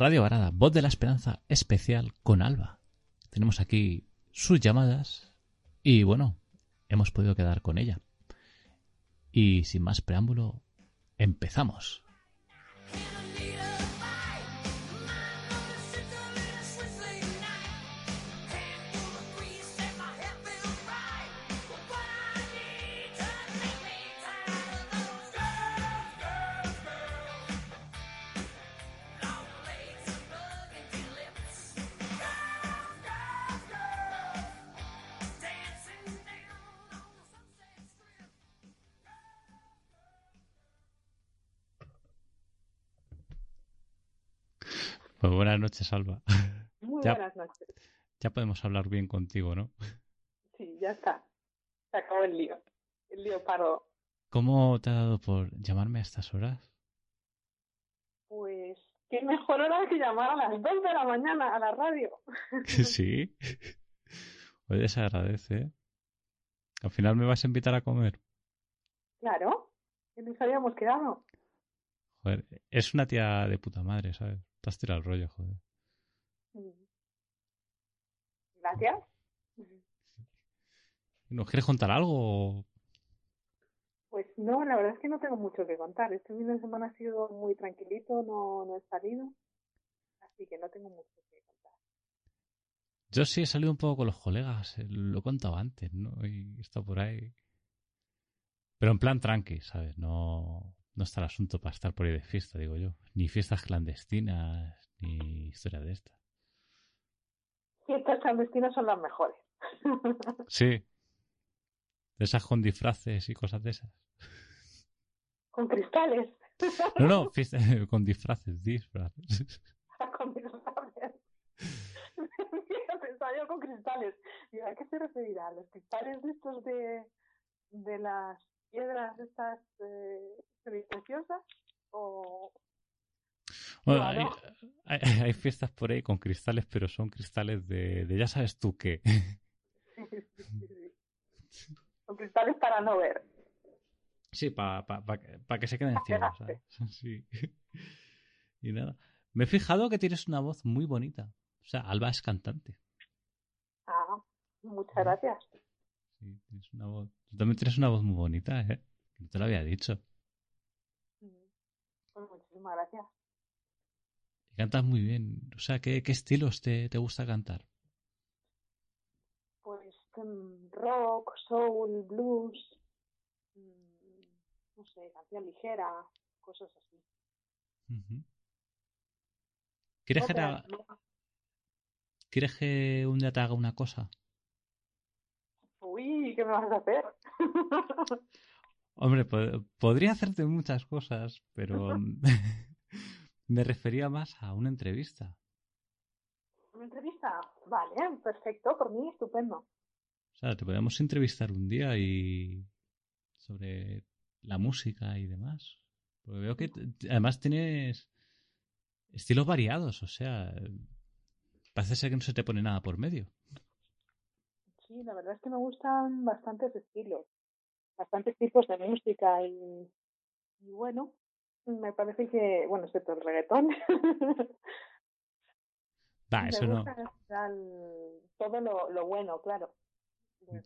Radio Varada, voz de la esperanza especial con Alba. Tenemos aquí sus llamadas y bueno, hemos podido quedar con ella. Y sin más preámbulo, empezamos. Noches, Alba. Muy Ya. buenas noches. Ya podemos hablar bien contigo, ¿no? Sí, ya está. Se acabó el lío. El lío paró. ¿Cómo te ha dado por llamarme a estas horas? Pues, qué mejor hora que llamar a las 2 de la mañana a la radio. sí. Oye, se agradece. ¿eh? Al final me vas a invitar a comer. Claro, que nos habíamos quedado. Joder, es una tía de puta madre, ¿sabes? Te has tirado el rollo, joder. Mm. Gracias. ¿Nos quieres contar algo? Pues no, la verdad es que no tengo mucho que contar. Este fin de semana ha sido muy tranquilito, no, no he salido. Así que no tengo mucho que contar. Yo sí he salido un poco con los colegas, eh, lo he contado antes, ¿no? Y he estado por ahí. Pero en plan tranqui, ¿sabes? No, no está el asunto para estar por ahí de fiesta, digo yo. Ni fiestas clandestinas, ni historia de esta. Clandestinas son las mejores. Sí. De esas con disfraces y cosas de esas. Con cristales. No, no, con disfraces, disfraces. con cristales. Pensaba yo con cristales. ¿Y a qué se referirá? ¿A los cristales de estos de, de las piedras estas eh, semipreciosas? ¿O Bueno, No, hay, hay- hay fiestas por ahí con cristales, pero son cristales de, de ya sabes tú qué. con cristales para no ver? Sí, para que se queden Pa' ciegos. ¿sabes? Sí. Y nada. Me he fijado que tienes una voz muy bonita. O sea, Alba es cantante. Ah, muchas gracias. Sí, tienes una voz. Tú también tienes una voz muy bonita, ¿eh? Que no te lo había dicho. Pues muchísimas gracias. Cantas muy bien. O sea, ¿qué, qué estilos te, te gusta cantar? Pues mm, rock, soul, blues, mm, no sé, canción ligera, cosas así. ¿Quieres que. ¿Quieres que un día te haga una cosa? Uy, ¿qué me vas a hacer? Hombre, po- podría hacerte muchas cosas, pero me refería más a una entrevista. ¿Una entrevista? Vale, perfecto, por mí estupendo. O sea, te podemos entrevistar un día y sobre la música y demás. Porque veo que además tienes estilos variados, o sea, parece ser que no se te pone nada por medio. Sí, la verdad es que me gustan bastantes estilos, bastantes tipos de música y, y bueno, me parece que, bueno, excepto el reggaetón, me eso no. gusta todo lo, lo bueno, claro.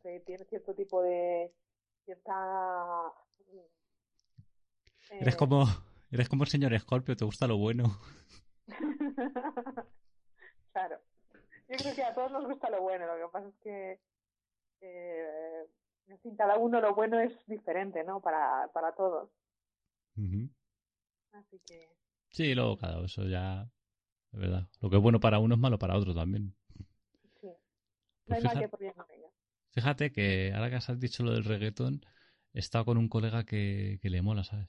Que tiene cierto tipo de cierta Eres eh, como, eres como el señor Scorpio, te gusta lo bueno. claro. Yo creo que a todos nos gusta lo bueno, lo que pasa es que eh, en fin, cada uno lo bueno es diferente, ¿no? Para, para todos. Así que, Sí, luego cada eso ya. Es verdad. Lo que es bueno para uno es malo para otro también. sí. No Pues mal fíjate- que. Fíjate ahora que has dicho lo del reggaetón, he estado con un colega que, que le mola, ¿sabes?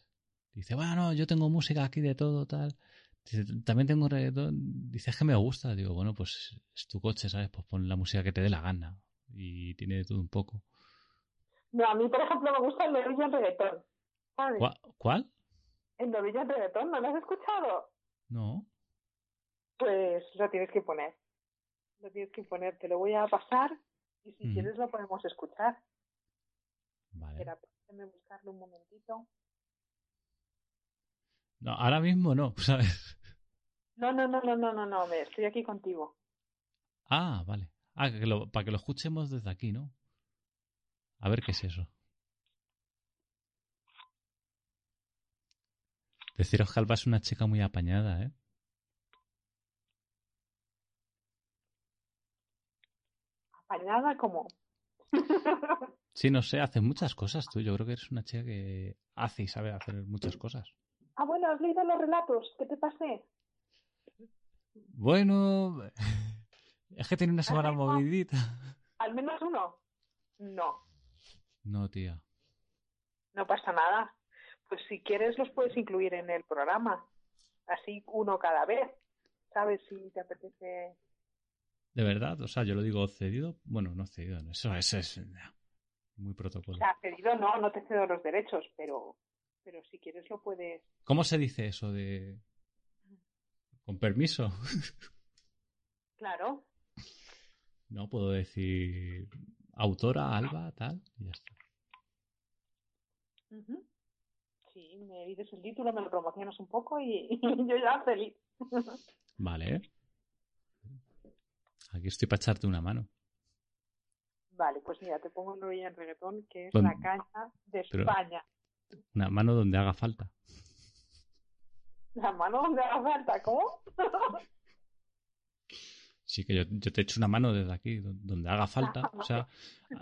Dice, bueno, yo tengo música aquí de todo, tal. Dice, también tengo reggaetón. Dice, es que me gusta. Digo, bueno, pues es tu coche, ¿sabes? Pues pon la música que te dé la gana. Y tiene de todo un poco. No, a mí, por ejemplo, me gusta el Reggaeton. ¿Sabes? ¿Cuál? El Norwegian Reggaeton, ¿no lo has escuchado? No. Pues lo tienes que poner. Lo tienes que poner. Te lo voy a pasar y si Ujú. quieres lo podemos escuchar. Vale. Espera, déjame buscarlo un momentito. No, ahora mismo no, ¿sabes? No, no, no, no, no, no, no, estoy aquí contigo. Ah, vale. Ah, que lo- para que lo escuchemos desde aquí, ¿no? A ver qué es eso. Deciros que Alba es una chica muy apañada, ¿eh? Apañada como. Sí, no sé, haces muchas cosas tú. Yo creo que eres una chica que hace y sabe hacer muchas cosas. ah, bueno, ¿has leído los relatos? ¿Qué te pasé? Bueno, es que tiene una semana movidita. ¿Al menos uno? No, No, tía. no pasa nada. Pues si quieres los puedes incluir en el programa. Así uno cada vez. ¿Sabes si te apetece? De verdad, o sea, yo lo digo cedido. Bueno, no cedido, eso, eso es muy O protocolo. sea, cedido no, no te cedo los derechos, pero, pero si quieres lo puedes. ¿Cómo se dice eso de... con permiso? Claro, No puedo decir autora, Alba, tal, y ya está. Ujú. Sí, me dices el título, me lo promocionas un poco y, yo ya feliz. Vale. Aquí estoy para echarte una mano. Vale, pues mira, te pongo Norwegian Reggaeton, que es Don- la caña de España. Una mano donde haga falta. La mano donde haga falta, ¿cómo? Sí, que yo, yo te echo una mano desde aquí, do- donde haga falta. O sea,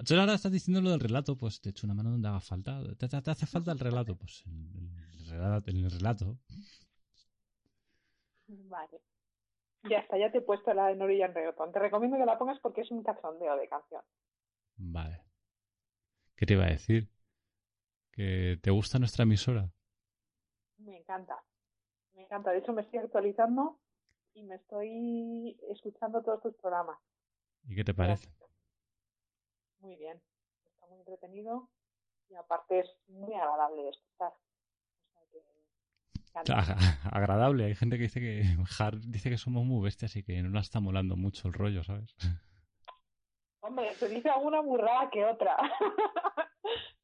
tú ahora estás diciendo lo del relato, pues te echo una mano donde haga falta. ¿Te, te- te hace falta el relato? Pues en el, relato. en el relato. Vale. Ya está, ya te he puesto la de Norwegian Reggaeton. Te recomiendo que la pongas porque es un cachondeo de canción. Vale. ¿Qué te iba a decir? ¿Que te gusta nuestra emisora? Me encanta. Me encanta. De hecho, me estoy actualizando y me estoy escuchando todos tus programas. ¿Y qué te parece? Muy bien. Está muy entretenido y aparte es muy agradable de escuchar. O sea que me encanta. Ag- Agradable. Hay gente que dice que dice que somos muy bestias y que no la está molando mucho el rollo, ¿sabes? Hombre, se dice alguna burrada que otra.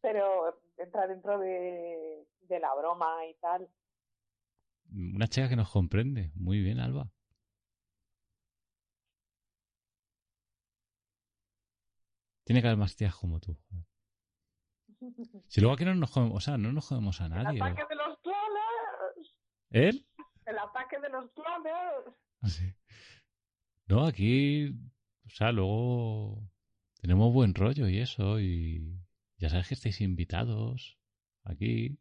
Pero entra dentro de, de la broma y tal. Una chica que nos comprende. Muy bien, Alba. Tiene que haber más tías como tú. Si luego aquí no nos jodemos, o sea, no nos jodemos a El nadie. ataque de los clones. ¿Él? El ataque de los clones. Sí. No, aquí, o sea, luego tenemos buen rollo y eso, y ya sabes que estáis invitados aquí.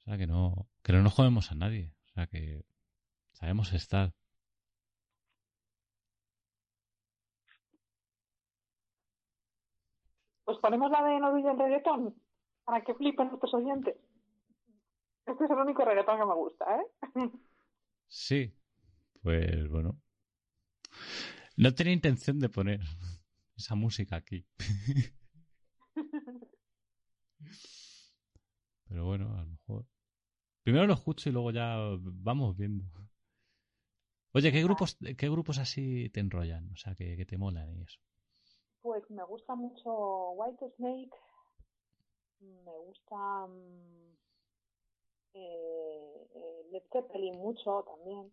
O sea, que no, que no nos jodemos a nadie. O sea, que sabemos estar. Pues ponemos la de Norwegian Reggaeton para que flipen nuestros oyentes. Este es el único reggaetón que me gusta, ¿eh? Sí, pues bueno. No tenía intención de poner esa música aquí. Pero bueno, a lo mejor. Primero lo escucho y luego ya vamos viendo. Oye, ¿qué grupos, qué grupos así te enrollan? O sea, que, que te molan y eso. Pues me gusta mucho White Snake. Me gusta mm, eh, eh, Led Zeppelin mucho también.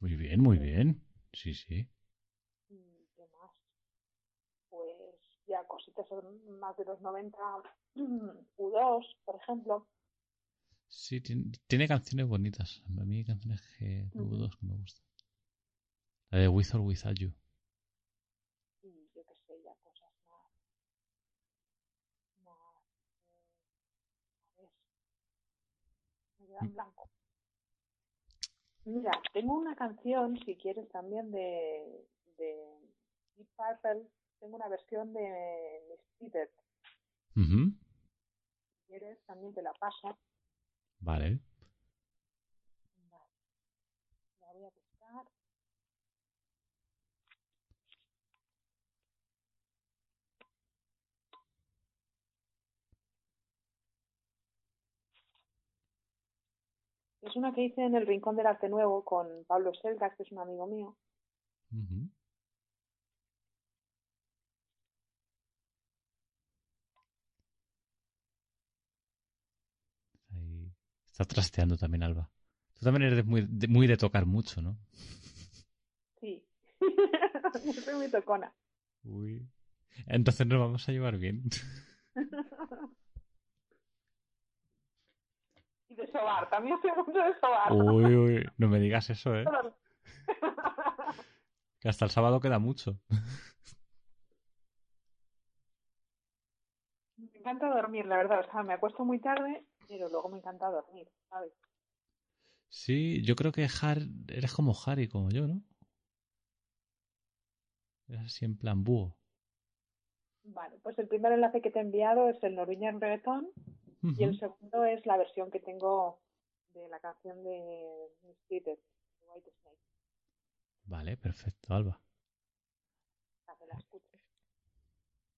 Muy bien, muy bien. Sí, sí. ¿Y ¿Qué más? Pues ya cositas más de los 90. U2, por ejemplo. Sí, tiene, tiene canciones bonitas. A mí hay canciones que, de Ujú. U2 que me gustan. La de With or Without You. Y yo qué sé, ya cosas más. En blanco. Mira, tengo una canción, si quieres, también de, de Deep Purple. Tengo una versión de Mistreated. Ujú. Si quieres, también te la paso. Vale. Es una que hice en el Rincón del Arte Nuevo con Pablo Selgas, que es un amigo mío. Ujú. Ahí. Está trasteando también Alba. Tú también eres de muy, de, muy de tocar mucho, ¿no? Sí. Yo soy muy tocona. Uy. Entonces nos vamos a llevar bien. y de sobar, también soy mucho de sobar. Uy, uy. No me digas eso, ¿eh? Que hasta el sábado queda mucho. Me encanta dormir, la verdad. O sea, me acuesto muy tarde, pero luego me encanta dormir, ¿sabes? Sí, yo creo que Har, eres como Harry, como yo, ¿no? Eres así en plan búho. Vale, pues el primer enlace que te he enviado es el Norwegian Reggaeton y el segundo es la versión que tengo de la canción de Mistreated, de White Snake. Vale, perfecto, Alba. Para que la escuches.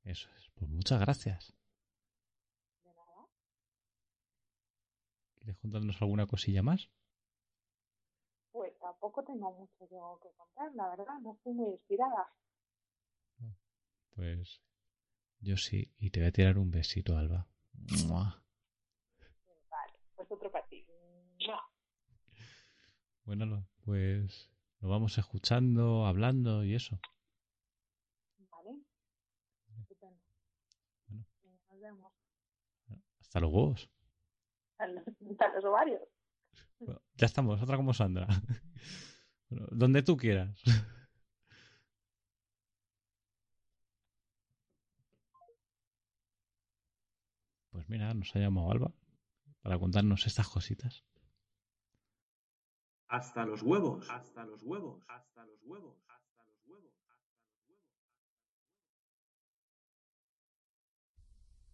Eso es. Pues muchas gracias. De nada. ¿Quieres contarnos alguna cosilla más? Pues tampoco tengo mucho yo que contar, la verdad. No estoy muy inspirada. Pues yo sí. Y te voy a tirar un besito, Alba. ¡Mua! Otro para ti. Bueno, pues nos vamos escuchando, hablando y eso. Vale. Bueno. Nos vemos. Hasta los huevos. Hasta los, hasta los ovarios. Bueno, ya estamos, otra como Sandra. Bueno, donde tú quieras. Pues mira, nos ha llamado Alba para contarnos estas cositas. Hasta los huevos. Hasta los huevos. Hasta los huevos. Hasta los huevos.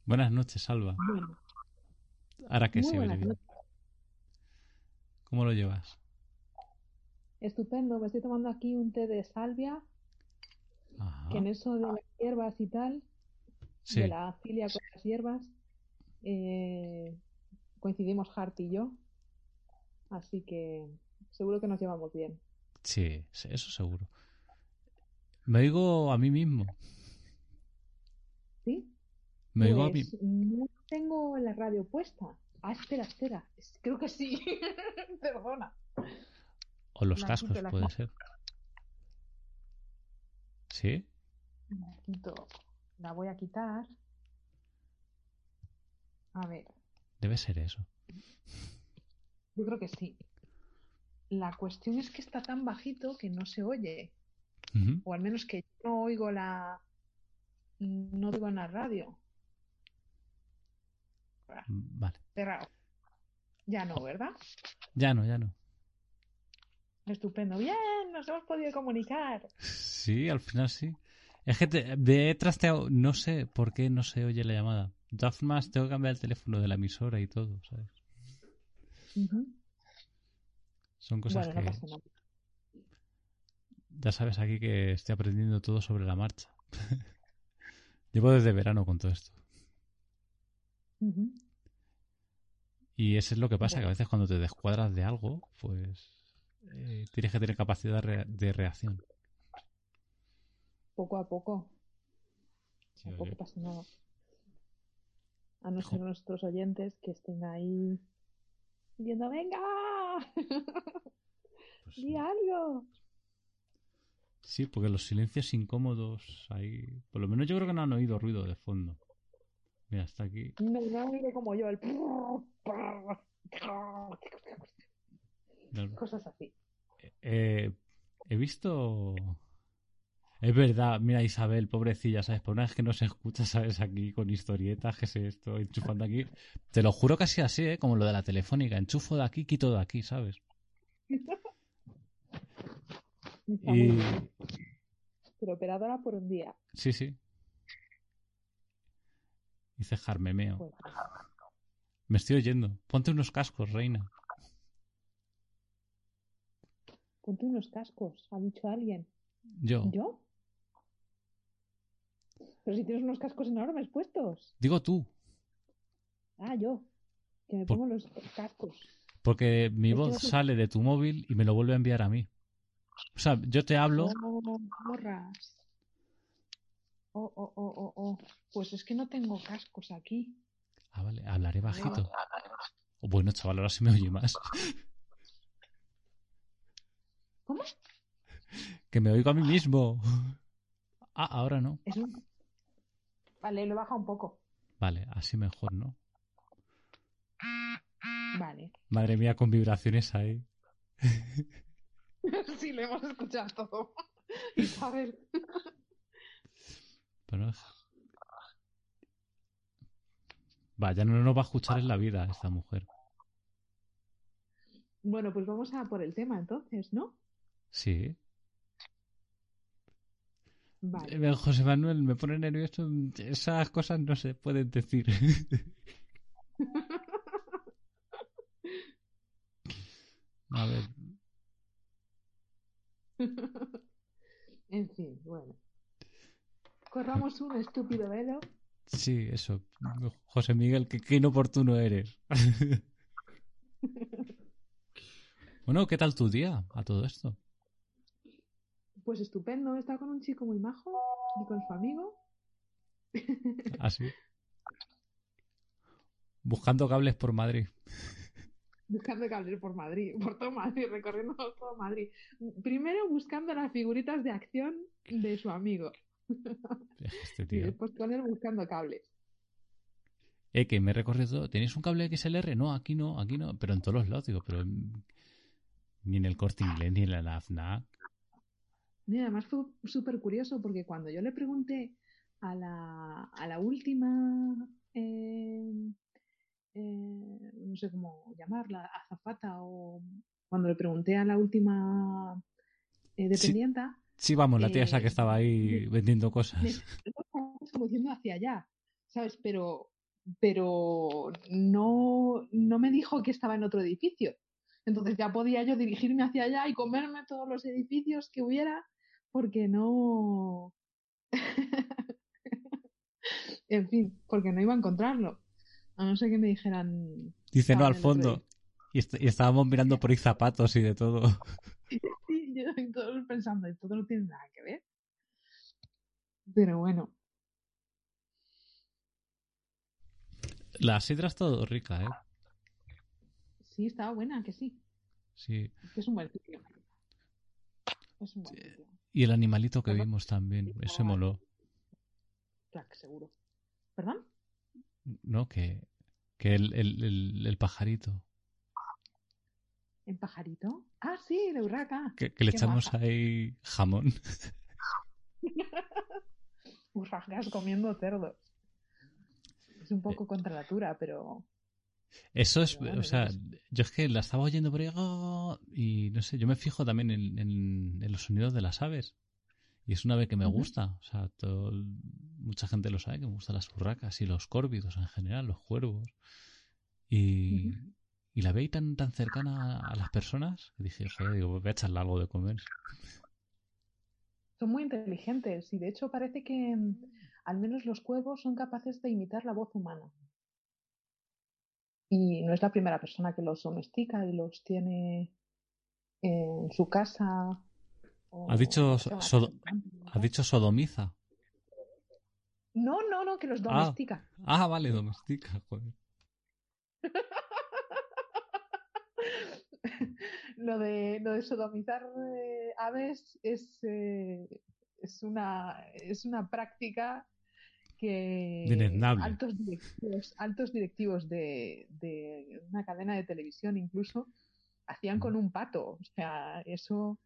Buenas noches, Alba. Bueno, Ahora que muy se oye bien. noches. ¿Cómo lo llevas? Estupendo, me estoy tomando aquí un té de salvia, Ajá. que en eso de las hierbas y tal, Sí, de la filia con las hierbas, eh, coincidimos Hart y yo, así que seguro que nos llevamos bien. sí, eso seguro. Me oigo a mí mismo. ¿Sí? Me oigo a mí. Pues no tengo la radio puesta. Ah, espera, espera. Es- Creo que sí. Perdona. O los la cascos, la puede ser. ¿Sí? La quito. La voy a quitar. A ver, Debe ser eso. yo creo que sí. La cuestión es que está tan bajito que no se oye. O al menos que yo no oigo la. No oigo en la radio. Vale. Cerrado. Ya no, ¿verdad? Ya no, ya no. Estupendo. Bien, nos hemos podido comunicar. Sí, al final sí. Es que te, de he trasteado, no sé por qué no se oye la llamada. De todas formas, tengo que cambiar el teléfono de la emisora y todo, ¿sabes? Son cosas Bueno, que ya sabes aquí que estoy aprendiendo todo sobre la marcha. Llevo desde verano con todo esto. Y eso es lo que pasa, que a veces cuando te descuadras de algo, pues eh, tienes que tener capacidad de, re- de reacción. Poco a poco. Sí, Tampoco pasa nada. A no ser nuestros oyentes que estén ahí diciendo, venga, Pues, di algo. sí, porque los silencios incómodos ahí, por lo menos yo creo que no han oído ruido de fondo. Mira, está aquí. No, no han oído como yo, el cosas así. Eh, he visto Es verdad, mira Isabel, pobrecilla, ¿sabes? Por una vez que no se escucha, ¿sabes? Aquí con historietas, que sé esto, enchufando aquí. Te lo juro casi así, ¿eh? Como lo de la telefónica. Enchufo de aquí, quito de aquí, ¿sabes? Y... Pero operadora por un día. Sí, sí. Dice Jarmemeo. Pues, Me estoy oyendo. Ponte unos cascos, reina. ponte unos cascos, ha dicho alguien. Yo. ¿Yo? Pero si tienes unos cascos enormes puestos. Digo tú. Ah, yo. Que me Por- pongo los cascos. Porque mi que voz sale de tu móvil y me lo vuelve a enviar a mí. O sea, yo te hablo. Oh, morras. Oh, oh, oh, oh, oh. Pues es que no tengo cascos aquí. Ah, vale, hablaré bajito. Oh, bueno, chaval, ahora se me oye más. ¿Cómo? Que me oigo a mí mismo. Ah, ahora no. Es un... Vale, lo baja un poco. Vale, así mejor, ¿no? Vale. Madre mía, con vibraciones ahí. sí, lo hemos escuchado todo. Isabel. Pero... Vaya, no nos va a escuchar en la vida esta mujer. Bueno, pues vamos a por el tema entonces, ¿no? Sí. Vale. José Manuel, me pone nervioso. Esas cosas no se pueden decir. A ver, en fin, bueno. Corramos un estúpido velo. sí, eso. José Miguel, qué, qué inoportuno eres. bueno, ¿qué tal tu día a todo esto? Pues estupendo, he estado con un chico muy majo y con su amigo. Así. Buscando cables por Madrid. Buscando cables por Madrid, por todo Madrid, recorriendo todo Madrid. Primero buscando las figuritas de acción de su amigo. Este Y tío. después con él buscando cables. Eh, que me he recorrido. ¿Tenéis un cable XLR? No, aquí no, aquí no. Pero en todos los lados, digo, pero en- ni en el corte inglés ni en la FNAC. Y además fue súper curioso porque cuando yo le pregunté a la, a la última, eh, eh, no sé cómo llamarla, azafata o cuando le pregunté a la última eh, dependienta, Sí, vamos, la tía esa Eh, que estaba ahí vendiendo cosas. como yendo hacia allá, ¿sabes? Pero, pero no, no me dijo que estaba en otro edificio. Entonces ya podía yo dirigirme hacia allá y comerme todos los edificios que hubiera, porque no. en fin, porque no iba a encontrarlo. A no ser que me dijeran. Dice, no, al fondo. Y, est- y estábamos mirando por ahí zapatos y de todo. Sí, yo y todos pensando, esto no tiene nada que ver. Pero bueno, La sidra es todo rica, ¿eh? sí, estaba buena, que sí. Sí. Es que es un buen sitio. Es un buen sitio. Y el animalito que vimos también. Ese moló. Claro, seguro. ¿Perdón? ¿No? Que, que el, el, el, el pajarito. ¿El pajarito? Ah, sí, de urraca. Que, que le Qué echamos ahí jamón. Urracas comiendo cerdos. Es un poco contra natura, pero Eso es, o sea, yo es que la estaba oyendo por ahí "Ah", y no sé, yo me fijo también en, en- en los sonidos de las aves. Y es una ave que me gusta. O sea, todo- mucha gente lo sabe que me gustan las urracas y los córvidos en general, los cuervos. Y, y la veí tan, tan cercana a las personas que dije, joder, digo, voy a echarle algo de comer. son muy inteligentes. Y de hecho parece que mm, al menos los cuervos son capaces de imitar la voz humana. Y no es la primera persona que los domestica y los tiene en su casa. o Ha dicho se van a sodo- hacer camping, ¿Has ¿no? dicho sodomiza? No, no, no, que los domestica. Ah, vale, domestica, joder. lo de lo de sodomizar eh, aves es eh, es una es una práctica que altos directivos altos directivos de, de una cadena de televisión incluso hacían con un pato o sea eso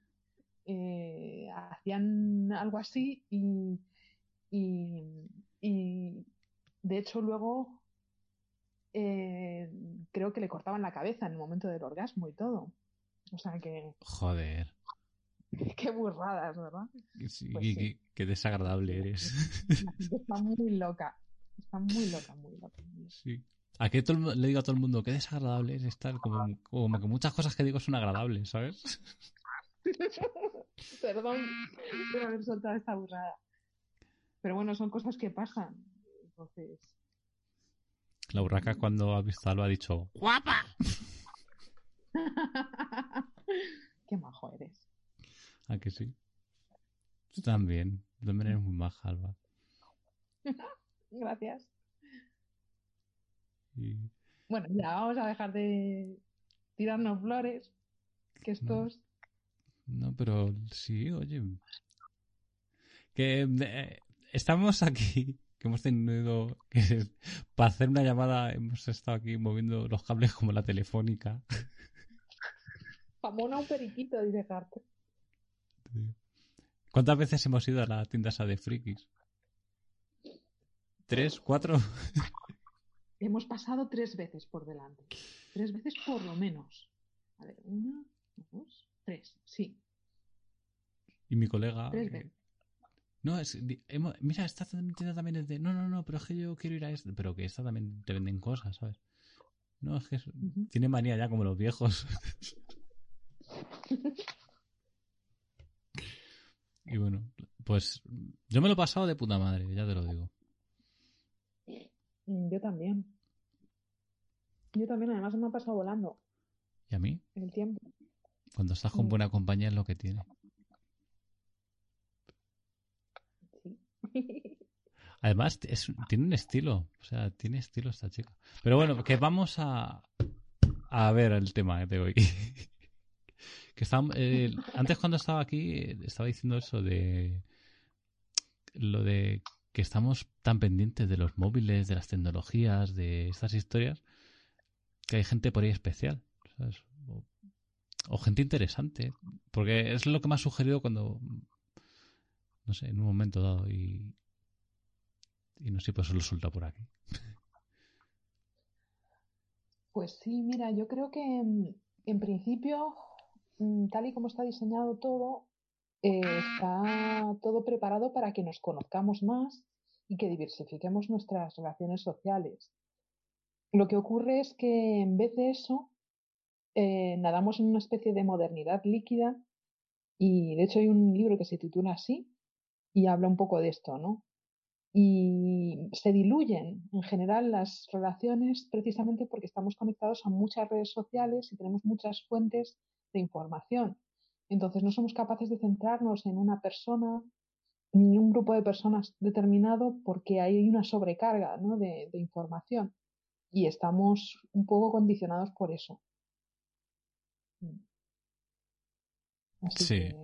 eh, hacían algo así y, y, y de hecho luego eh, creo que le cortaban la cabeza en el momento del orgasmo y todo. O sea que, Joder. qué burradas, ¿verdad? Sí, Pues qué, sí. qué- qué desagradable eres. Está muy loca. Está muy loca, muy loca. Sí. A todo mu- le digo a todo el mundo, qué desagradable es estar, como, como que muchas cosas que digo son agradables, ¿sabes? Perdón por haber soltado esta burrada. Pero bueno, son cosas que pasan. Entonces, La burraca cuando ha visto a Alba ha dicho, ¡guapa! qué majo eres. ¿A que sí? Tú también. Tú también eres muy maja, Alba. Gracias. Y- Bueno, ya vamos a dejar de tirarnos flores. Que estos. No, pero sí, oye. Que eh, estamos aquí, que hemos tenido que para hacer una llamada hemos estado aquí moviendo los cables como la telefónica. Jamón a un periquito, dice ¿Cuántas veces hemos ido a la tienda esa de frikis? ¿Tres? ¿Cuatro? Hemos pasado tres veces por delante. Tres veces por lo menos. A ver, una, dos, tres. Sí, Y mi colega. tres eh, veces. no, es, hemos- mira, esta tienda también es de. No, no, no, pero es que yo quiero ir a esta. Pero que esta también te venden cosas, ¿sabes? No, es que es- tiene manía ya como los viejos. y bueno, pues yo me lo he pasado de puta madre, ya te lo digo. Mm, Yo también. Yo también, además me ha pasado volando ¿Y a mí? el tiempo. Cuando estás con buena compañía es lo que tiene. Sí. Además, es, tiene un estilo. O sea, tiene estilo esta chica. Pero bueno, que vamos a, a ver el tema de hoy. Eh, antes cuando estaba aquí, eh, estaba diciendo eso de lo de que estamos tan pendientes de los móviles, de las tecnologías, de estas historias, que hay gente por ahí especial. O, gente interesante. Porque es lo que me ha sugerido cuando, no sé, en un momento dado. Y, y no sé, pues lo suelta por aquí. Pues sí, mira, yo creo que en principio, tal y como está diseñado todo, eh, está todo preparado para que nos conozcamos más y que diversifiquemos nuestras relaciones sociales. Lo que ocurre es que en vez de eso, eh, nadamos en una especie de modernidad líquida y de hecho hay un libro que se titula así y habla un poco de esto, ¿no? y se diluyen en general las relaciones precisamente porque estamos conectados a muchas redes sociales y tenemos muchas fuentes de información. Entonces no somos capaces de centrarnos en una persona ni un grupo de personas determinado porque hay una sobrecarga ¿no? de, de información y estamos un poco condicionados por eso. Así Sí. que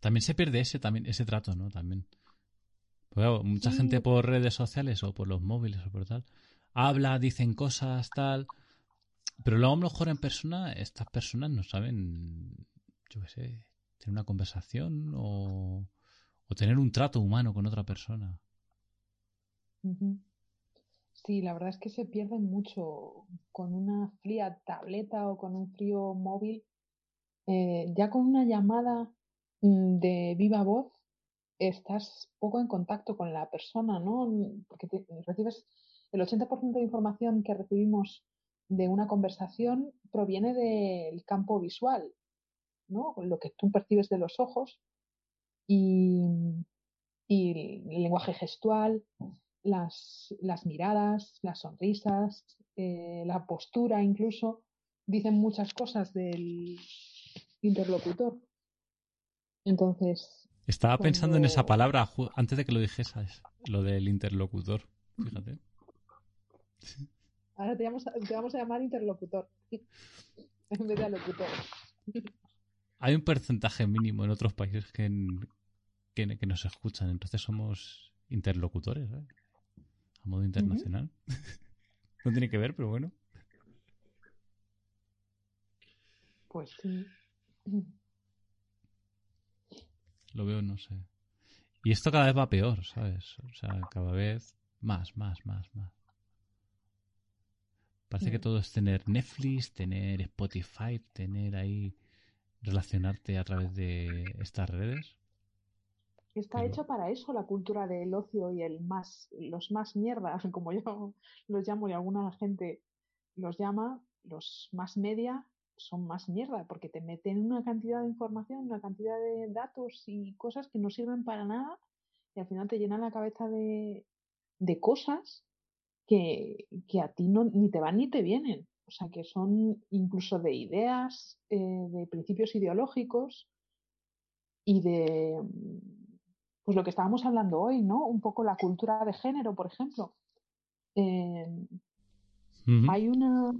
También se pierde ese, también, ese trato, ¿no? También. Claro, mucha Sí. gente por redes sociales o por los móviles o por tal, habla, dicen cosas, tal. Pero luego a lo mejor en persona, estas personas no saben, yo qué sé, tener una conversación o, o tener un trato humano con otra persona. Sí, la verdad es que se pierden mucho con una fría tableta o con un frío móvil. Eh, ya con una llamada mm, de viva voz estás poco en contacto con la persona, ¿no? Porque te- recibes el 80% de información que recibimos de una conversación proviene del campo visual, ¿no? Lo que tú percibes de los ojos y, y el lenguaje gestual, las, las miradas, las sonrisas, eh, la postura incluso, dicen muchas cosas del interlocutor. Entonces, Estaba pensando en esa palabra antes de que lo dijeses, lo del interlocutor. Fíjate. Ahora te vamos a, te vamos a llamar interlocutor en vez de locutor. Hay un porcentaje mínimo en otros países que, en- que, que nos escuchan, entonces somos interlocutores, ¿eh? A modo internacional. no tiene que ver, pero bueno. Pues sí. Lo veo, no sé. Y esto cada vez va peor, ¿sabes? O sea, cada vez más, más, más, más. Parece que todo es tener Netflix, tener Spotify, tener ahí relacionarte a través de estas redes. Está Pero- hecha para eso la cultura del ocio y el más, los más mierda, como yo los llamo y alguna gente los llama, los más media son más mierda, porque te meten una cantidad de información, una cantidad de datos y cosas que no sirven para nada y al final te llenan la cabeza de, de cosas que, que a ti no, ni te van ni te vienen. O sea, que son incluso de ideas, eh, de principios ideológicos y de, pues lo que estábamos hablando hoy, ¿no? Un poco la cultura de género, por ejemplo. Eh, Ujú. hay una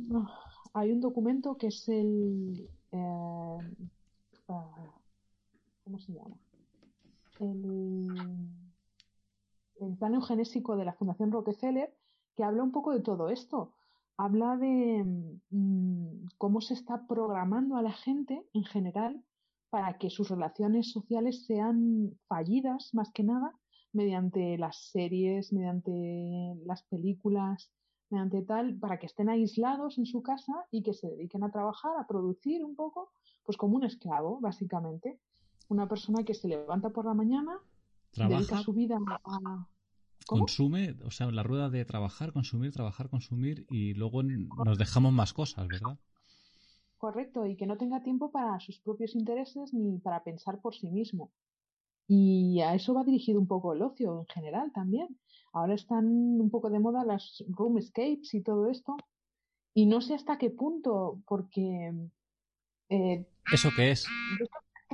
hay un documento que es el eh, ¿cómo se llama? El, el plan eugenésico de la Fundación Rockefeller que habla un poco de todo esto. Habla de mm, cómo se está programando a la gente en general para que sus relaciones sociales sean fallidas más que nada mediante las series, mediante las películas, mediante tal, para que estén aislados en su casa y que se dediquen a trabajar, a producir un poco, pues como un esclavo, básicamente. Una persona que se levanta por la mañana, dedica su vida a... ¿Cómo? consume, o sea, la rueda de trabajar, consumir, trabajar, consumir y luego nos dejamos más cosas, ¿verdad? Correcto, y que no tenga tiempo para sus propios intereses ni para pensar por sí mismo. Y a eso va dirigido un poco el ocio en general también. Ahora están un poco de moda las room escapes y todo esto. Y no sé hasta qué punto, porque eh, ¿Eso qué es?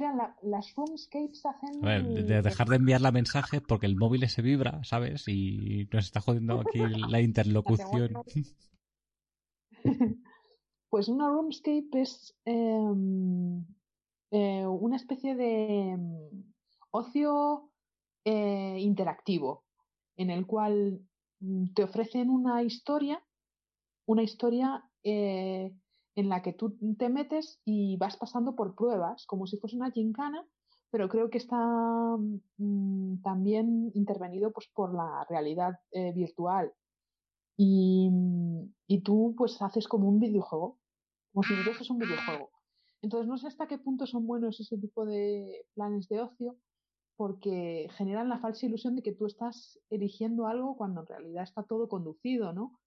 Crean la- las room escapes hacen A ver, de- de dejar de enviarla mensajes porque el móvil se vibra, ¿sabes? Y nos está jodiendo aquí la interlocución. Pues una roomscape es em, eh, una especie de em, ocio eh, interactivo en el cual mm, te ofrecen una historia, una historia eh, en la que tú te metes y vas pasando por pruebas, como si fuese una gincana, pero creo que está mm, también intervenido pues, por la realidad eh, virtual. Y, y tú pues haces como un videojuego, como si vivieses un videojuego. Entonces no sé hasta qué punto son buenos ese tipo de planes de ocio, porque generan la falsa ilusión de que tú estás eligiendo algo cuando en realidad está todo conducido, ¿no?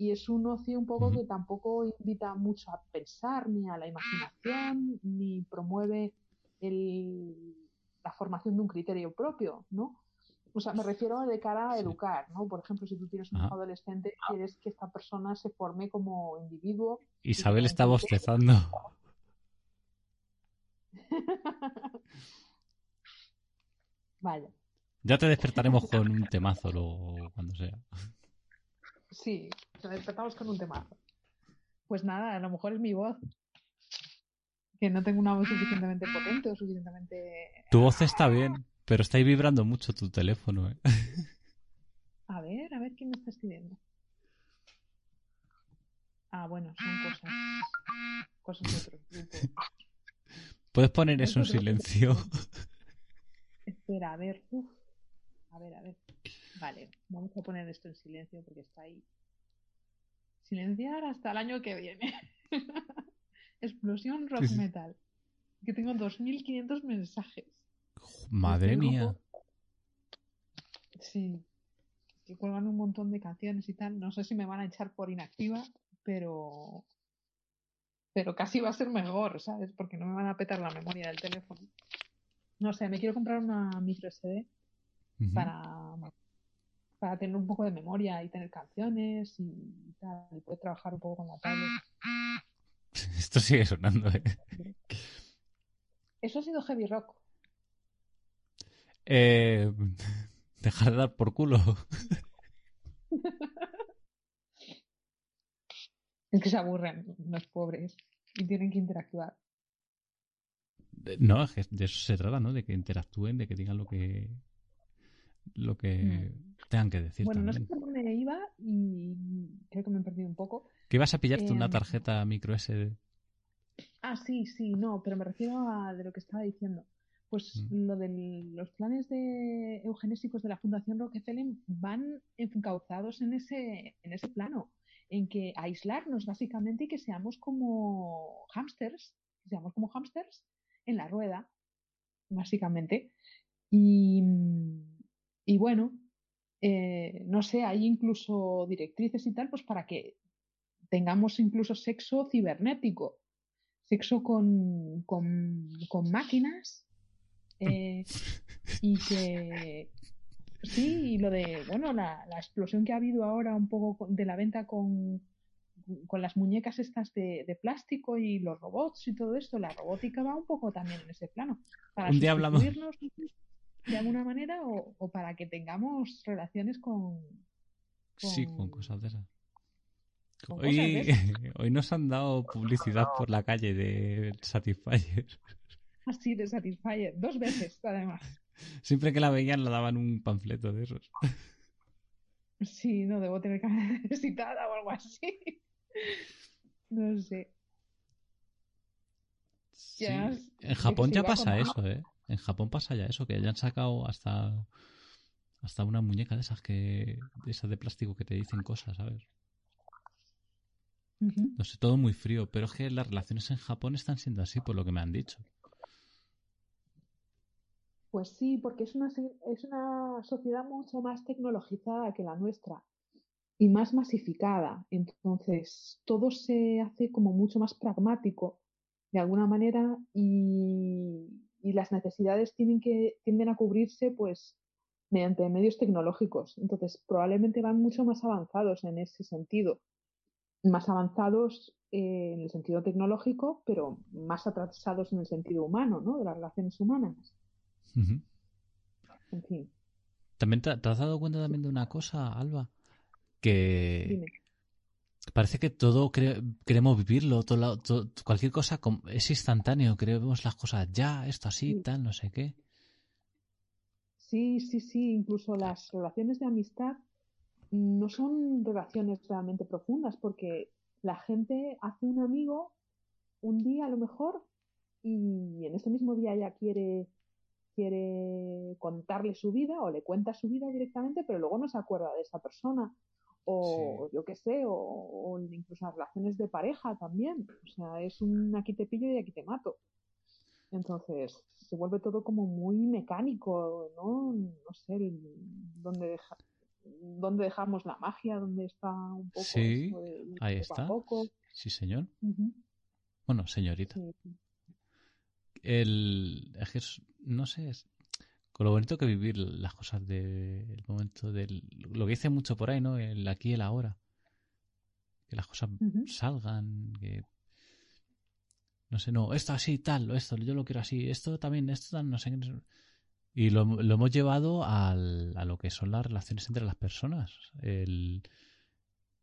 Y es un ocio un poco que tampoco invita mucho a pensar, ni a la imaginación, ni promueve el- la formación de un criterio propio, ¿no? O sea, me refiero de cara a Sí. educar, ¿no? Por ejemplo, si tú tienes un adolescente, quieres que esta persona se forme como individuo. Isabel está bostezando. Vaya, Ya te despertaremos con un temazo luego, cuando sea. Sí, nos despertamos con un temazo. Pues nada, a lo mejor es mi voz. Que no tengo una voz suficientemente potente o suficientemente... Tu voz está bien, pero está ahí vibrando mucho tu teléfono, ¿eh? A ver, a ver quién me está escribiendo. Ah, bueno, son cosas. Cosas de otro grupo. ¿Puedes poner Eso en silencio? Espera, a ver. uf. A ver, a ver. Vale, vamos a poner esto en silencio porque está ahí. Silenciar hasta el año que viene. Explosión rock Sí, sí. metal. Que tengo 2.500 mensajes. Madre mía. Sí. Que cuelgan un montón de canciones y tal. No sé si me van a echar por inactiva, pero. Pero casi va a ser mejor, ¿sabes? Porque no me van a petar la memoria del teléfono. No sé, me quiero comprar una micro SD para, para tener un poco de memoria y tener canciones y tal, y poder trabajar un poco con la tablet. Esto sigue sonando, ¿eh? Eso ha sido heavy rock. eh dejar de dar por culo. Es que se aburren los pobres y tienen que interactuar. No, es que de eso se trata, ¿no? De que interactúen, de que digan lo que lo que tengan que decir Bueno, no sé por dónde iba y creo que me he perdido un poco. Que ibas a pillarte una Em, tarjeta micro SD. Ah, sí, sí, no, pero me refiero a de lo que estaba diciendo. pues Mm. lo de los planes de eugenésicos de la Fundación Rockefeller van encauzados en ese, en ese plano, en que aislarnos básicamente y que seamos como hámsters, que seamos como hámsters en la rueda, básicamente. Y, y bueno, eh, no sé, hay incluso directrices y tal, pues para que tengamos incluso sexo cibernético, sexo con, con, con máquinas eh, y que sí, y lo de, bueno, la, la, explosión que ha habido ahora un poco de la venta con, con las muñecas estas de, de, plástico y los robots y todo esto, la robótica va un poco también en ese plano. Para un día hablamos de alguna manera o, o, para que tengamos relaciones con, con... Sí, con cosas de esas. Hoy, hoy nos han dado publicidad por la calle de Satisfyer. Así de Satisfyer, dos veces además. Siempre que la veían la daban un panfleto de esos. Sí, no debo tener cara necesitada o algo así. No sé. Sí. En Japón ya pasa eso, ¿eh? En Japón pasa ya eso, que hayan sacado hasta hasta una muñeca de esas que de esas de plástico que te dicen cosas, ¿sabes? Uh -huh. No sé, todo muy frío, pero es que las relaciones en Japón están siendo así, por lo que me han dicho. Pues sí, porque es una, es una sociedad mucho más tecnologizada que la nuestra y más masificada. Entonces, todo se hace como mucho más pragmático, de alguna manera, y, y las necesidades tienen que, tienden a cubrirse, pues, mediante medios tecnológicos. Entonces, probablemente van mucho más avanzados en ese sentido. Más avanzados eh, en el sentido tecnológico, pero más atrasados en el sentido humano, ¿no? De las relaciones humanas. Uh -huh. En fin. ¿También te, te, has dado cuenta también de una cosa, Alba? Que Dime. Parece que todo cre queremos vivirlo, todo, todo, cualquier cosa es instantáneo, queremos las cosas ya, esto así, Sí. tal, no sé qué. Sí, sí, sí. Incluso las relaciones de amistad no son relaciones realmente profundas porque la gente hace un amigo un día a lo mejor y en ese mismo día ya quiere quiere contarle su vida o le cuenta su vida directamente, pero luego no se acuerda de esa persona. O Sí. yo qué sé, o, o incluso las relaciones de pareja también. O sea, es un aquí te pillo y aquí te mato. Entonces, se vuelve todo como muy mecánico, ¿no? No sé, el- dónde, deja, dónde dejamos la magia, dónde está un poco Sí, eso de ahí está. poco. Sí, señor. Bueno, señorita. sí. El, es que es- no sé, es con lo bonito que vivir las cosas del momento del lo que dice mucho por ahí, ¿no? El aquí y el ahora. Que las cosas salgan, que no sé, no, esto así, tal, o esto, yo lo quiero así, esto también, esto tal, no sé qué. Y lo, lo hemos llevado al, a lo que son las relaciones entre las personas. El,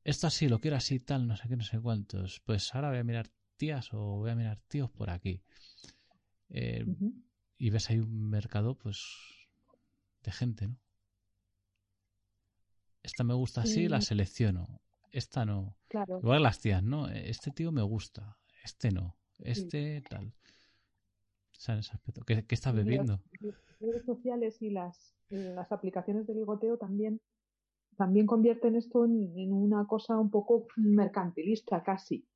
esto así, lo quiero así, tal, no sé qué, no sé cuántos. Pues ahora voy a mirar tías o voy a mirar tíos por aquí. Eh. Y ves ahí un mercado, pues, de gente, ¿no? Esta me gusta así, la selecciono. Esta no. Claro. Igual las tías, ¿no? Este tío me gusta. Este no. Este tal. O sea, en ese aspecto. ¿Qué, qué estás las- bebiendo? las redes sociales y las, eh, las aplicaciones de ligoteo también, también convierten esto en, en una cosa un poco mercantilista casi.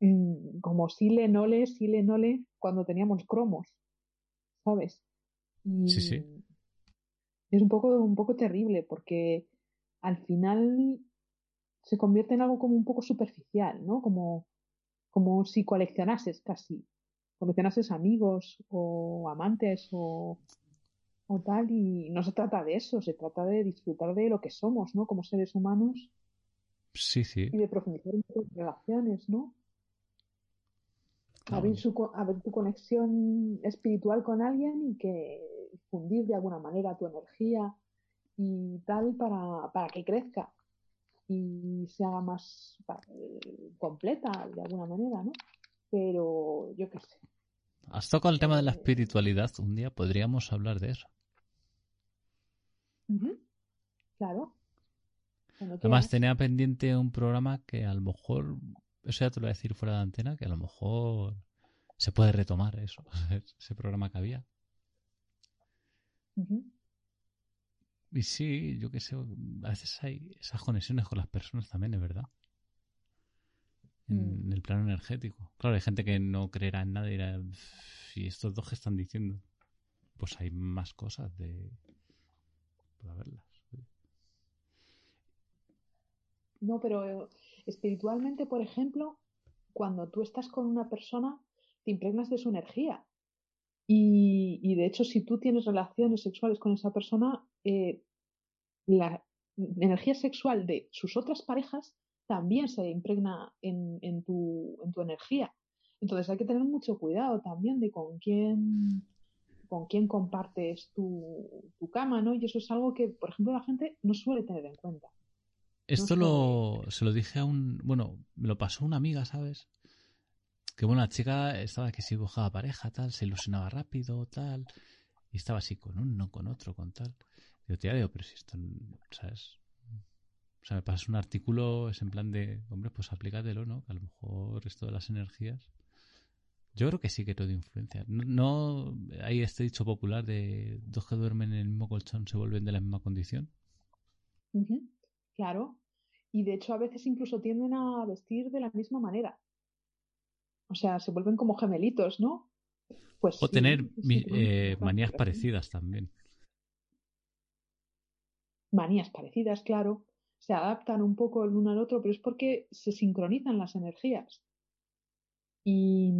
Mm, Como sile, nole, sile, nole, cuando teníamos cromos, ¿sabes? Y Sí, sí. Es un poco, un poco terrible porque al final se convierte en algo como un poco superficial, ¿no? Como, como si coleccionases casi, coleccionases amigos o amantes o, o tal, y no se trata de eso, se trata de disfrutar de lo que somos, ¿no? Como seres humanos Sí, sí. y de profundizar en nuestras relaciones, ¿no? Claro. Abrir, su, co- abrir tu conexión espiritual con alguien y que fundir de alguna manera tu energía y tal para, para que crezca y se haga más completa de alguna manera, ¿no? Pero yo qué sé. Has tocado el tema de la Eh, espiritualidad. Un día podríamos hablar de eso. Claro. Además, tenía pendiente un programa que a lo mejor, eso ya te lo voy a decir fuera de antena, que a lo mejor se puede retomar eso, ese programa que había. Y sí, yo qué sé, a veces hay esas conexiones con las personas también, es verdad. En, Mm. el plano energético. Claro, hay gente que no creerá en nada y dirá, si estos dos que están diciendo, pues hay más cosas de... para verlas. No, pero espiritualmente, por ejemplo, cuando tú estás con una persona, te impregnas de su energía. Y, y de hecho, si tú tienes relaciones sexuales con esa persona, eh, la energía sexual de sus otras parejas también se impregna en, tu, en tu energía. Entonces hay que tener mucho cuidado también de con quién, con quién compartes tu, tu cama, ¿no? Y eso es algo que, por ejemplo, la gente no suele tener en cuenta. Esto lo, se lo dije a un... Bueno, me lo pasó una amiga, ¿sabes? Que bueno, la chica estaba que si buscaba pareja, tal, se ilusionaba rápido, tal, y estaba así con uno, con otro, con tal. Digo, tía, digo, pero si esto, ¿sabes? O sea, me pasas un artículo, es en plan de, hombre, pues aplícatelo, ¿no? Que a lo mejor esto de las energías. Yo creo que sí que todo influencia. No, no hay este dicho popular de dos que duermen en el mismo colchón se vuelven de la misma condición. Claro. Y de hecho a veces incluso tienden a vestir de la misma manera. O sea, se vuelven como gemelitos, ¿no? Pues O sí, tener sí, eh, manías parecidas también. Manías parecidas, claro. Se adaptan un poco el uno al otro, pero es porque se sincronizan las energías. Y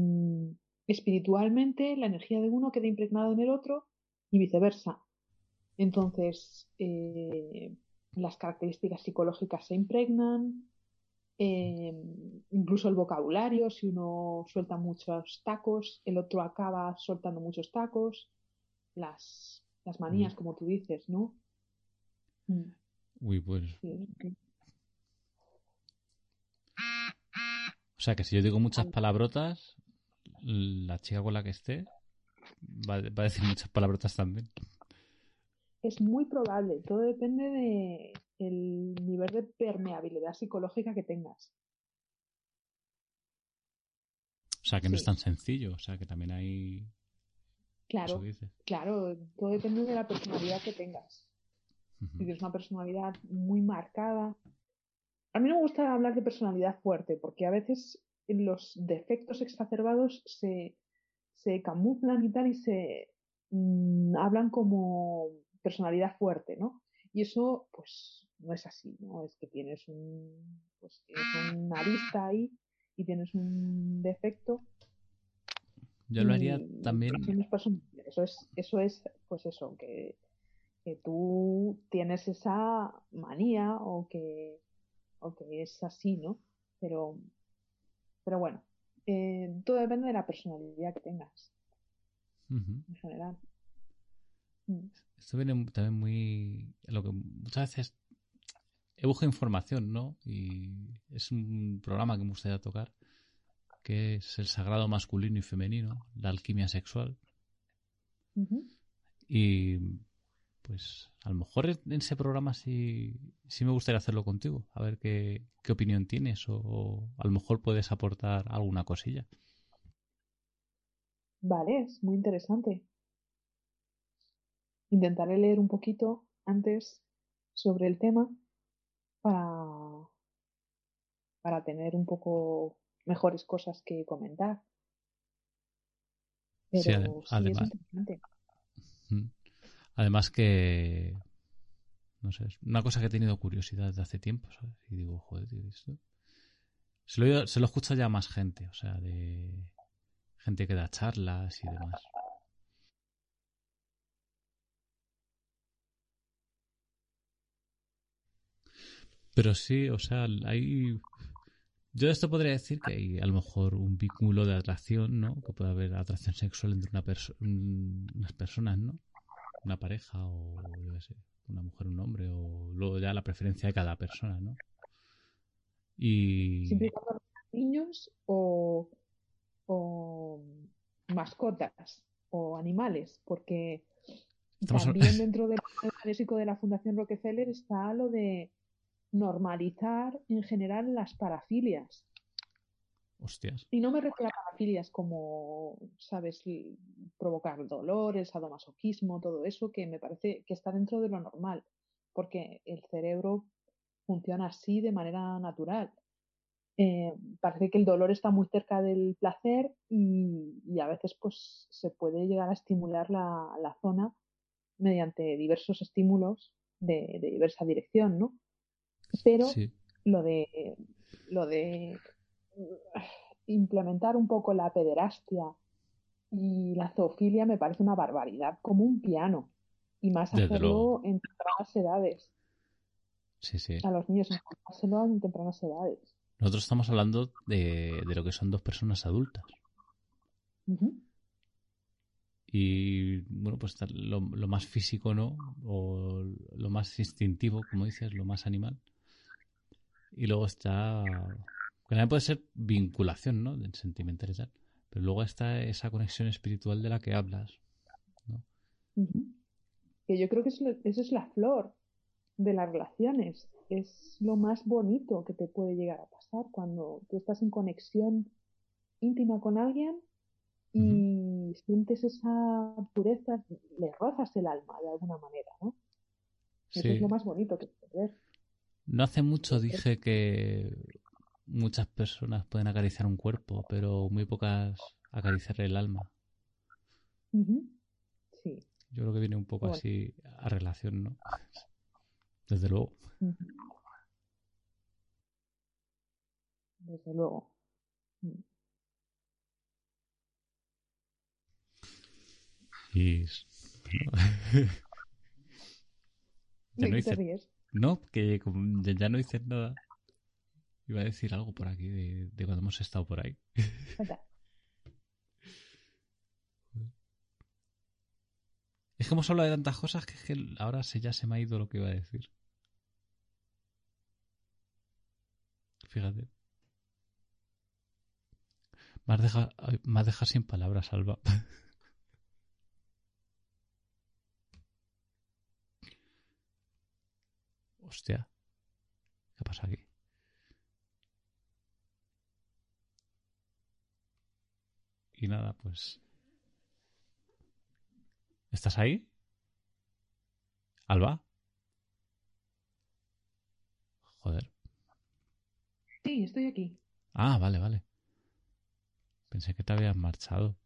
espiritualmente la energía de uno queda impregnada en el otro y viceversa. Entonces, eh, las características psicológicas se impregnan, eh, incluso el vocabulario, si uno suelta muchos tacos, el otro acaba soltando muchos tacos, las, las manías, Mm. como tú dices, ¿no? Mm, Uy, pues. sí, O sea, que si yo digo muchas palabrotas, la chica con la que esté va, va a decir muchas palabrotas también. Es muy probable, todo depende de el nivel de permeabilidad psicológica que tengas. O sea, que no es tan sencillo. O sea, que también hay. Claro, claro, todo depende de la personalidad que tengas. Si Ujú. tienes una personalidad muy marcada. A mí no me gusta hablar de personalidad fuerte, porque a veces los defectos exacerbados se, se camuflan y tal y se mm, hablan como personalidad fuerte, ¿no? Y eso, pues, no es así, ¿no? Es que tienes un, pues, tienes una lista ahí y tienes un defecto Yo lo haría y- también. y no es personal. Eso es, eso es, pues eso, que, que tú tienes esa manía o que, o que es así, ¿no? Pero, pero bueno, eh, todo depende de la personalidad que tengas en general. Mm, Esto viene también muy. Lo que muchas veces he buscado información, ¿no? Y es un programa que me gustaría tocar, que es el sagrado masculino y femenino, la alquimia sexual. Y pues a lo mejor en ese programa sí, sí me gustaría hacerlo contigo, a ver qué, qué opinión tienes o, o a lo mejor puedes aportar alguna cosilla. Vale, es muy interesante. Intentaré leer un poquito antes sobre el tema para, para tener un poco mejores cosas que comentar. Pero Sí, además. Además que, no sé, es una cosa que he tenido curiosidad desde hace tiempo, ¿sabes? Y digo, joder, tío, esto... Se lo, se lo escucha ya más gente, o sea, de gente que da charlas y demás. Pero sí, o sea, hay... Yo de esto podría decir que hay a lo mejor un vínculo de atracción, ¿no? Que puede haber atracción sexual entre una perso- un- unas personas, ¿no? Una pareja o, yo qué sé, una mujer, un hombre, o luego ya la preferencia de cada persona, ¿no? Y... Siempre niños o, o mascotas o animales, porque Estamos también dentro del de la Fundación Rockefeller está lo de normalizar en general las parafilias. Hostias. Y no me refiero a parafilias como, sabes, provocar dolor, el sadomasoquismo, todo eso, que me parece que está dentro de lo normal, porque el cerebro funciona así de manera natural. Eh, parece que el dolor está muy cerca del placer y, y a veces pues se puede llegar a estimular la, la zona mediante diversos estímulos de, de diversa dirección, ¿no? Pero Sí. lo de lo de implementar un poco la pederastia y la zoofilia me parece una barbaridad, como un piano. Y más Desde hacerlo luego. en tempranas edades. Sí, sí. A los niños enseñárselo en tempranas edades. Nosotros estamos hablando de, de lo que son dos personas adultas. Y bueno, pues lo, lo más físico, ¿no? O lo más instintivo, como dices, lo más animal. Y luego está. Que también puede ser vinculación, ¿no? De sentimental y tal. Pero luego está esa conexión espiritual de la que hablas. Ujú. Que yo creo que eso es la flor de las relaciones. Es lo más bonito que te puede llegar a pasar cuando tú estás en conexión íntima con alguien y sientes esa pureza, le rozas el alma de alguna manera, ¿no? Eso Sí. es lo más bonito que puedes ver. No hace mucho dije que muchas personas pueden acariciar un cuerpo, pero muy pocas acariciar el alma. Sí. Yo creo que viene un poco Bueno. así a relación, ¿no? Desde luego. Desde luego. Y bueno, ya ¿De no hice? No, que ya no hice nada. Iba a decir algo por aquí de, de cuando hemos estado por ahí. Es que hemos hablado de tantas cosas que, es que ahora se, ya se me ha ido lo que iba a decir. Fíjate. Me has dejado, ay, me has dejado sin palabras, Alba. Hostia. ¿Qué pasa aquí? Y nada, pues. ¿Estás ahí? ¿Alba? Joder. Sí, estoy aquí. Ah, vale, vale. Pensé que te habías marchado.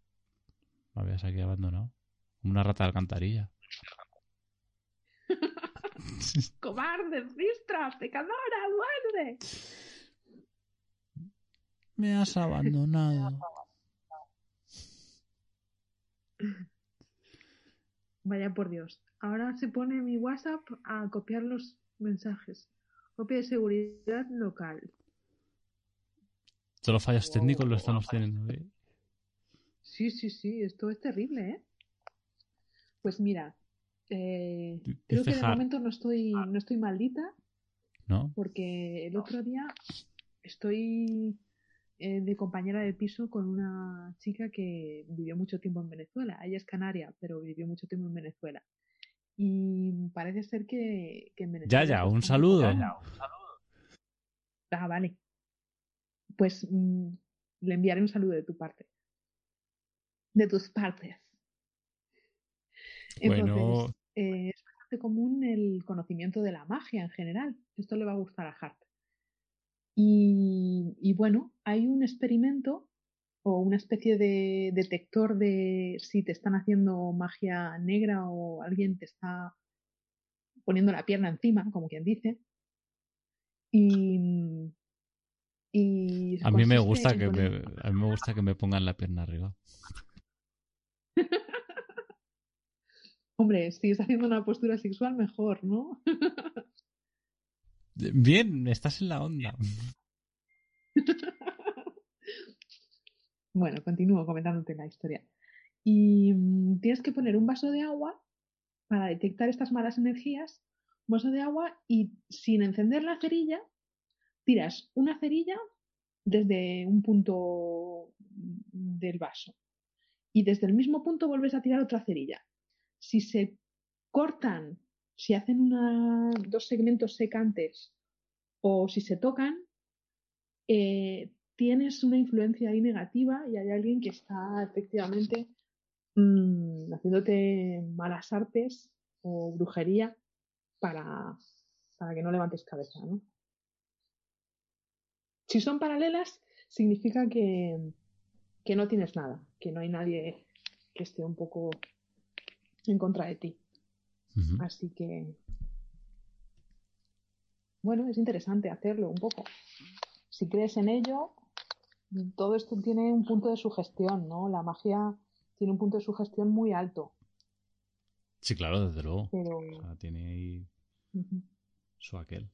Me habías aquí abandonado. Como una rata de alcantarilla. ¡Cobarde, fistra, pecadora, duerde! Me has abandonado. Vaya por Dios. Ahora se pone mi WhatsApp a copiar los mensajes. Copia de seguridad local. Todos los fallos técnicos lo estamos teniendo. ¿eh? Sí, sí, sí, esto es terrible, ¿eh? Pues mira, eh, creo que de momento no estoy, no estoy maldita ¿No? porque el otro día estoy eh, de compañera de piso con una chica que vivió mucho tiempo en Venezuela. Ella es canaria, pero vivió mucho tiempo en Venezuela. Y parece ser que, que en Ya, Venezuela... ya, pues, un están saludo. Ah, vale. Pues mm, le enviaré un saludo de tu parte. De tus partes. Bueno. Entonces, eh, es bastante común el conocimiento de la magia en general. Esto le va a gustar a Hart. Y, y bueno, hay un experimento o una especie de detector de si te están haciendo magia negra o alguien te está poniendo la pierna encima, como quien dice. Y, y A mí me gusta que me, a mí me gusta que me pongan la pierna arriba. Hombre, si estás haciendo una postura sexual, mejor, ¿no? Bien, estás en la onda. Bueno, continúo comentándote la historia. Y mm, tienes que poner un vaso de agua para detectar estas malas energías, un vaso de agua y sin encender la cerilla, tiras una cerilla desde un punto del vaso y desde el mismo punto vuelves a tirar otra cerilla. Si se cortan, si hacen una, dos segmentos secantes o si se tocan, eh, tienes una influencia ahí negativa y hay alguien que está efectivamente mm, haciéndote malas artes o brujería para, para que no levantes cabeza, ¿no? Si son paralelas, significa que, que no tienes nada, que no hay nadie que esté un poco en contra de ti. Así que, bueno, es interesante hacerlo un poco. Si crees en ello, todo esto tiene un punto de sugestión, ¿no? La magia tiene un punto de sugestión muy alto, Sí, claro, desde luego. pero, O sea, tiene ahí su aquel.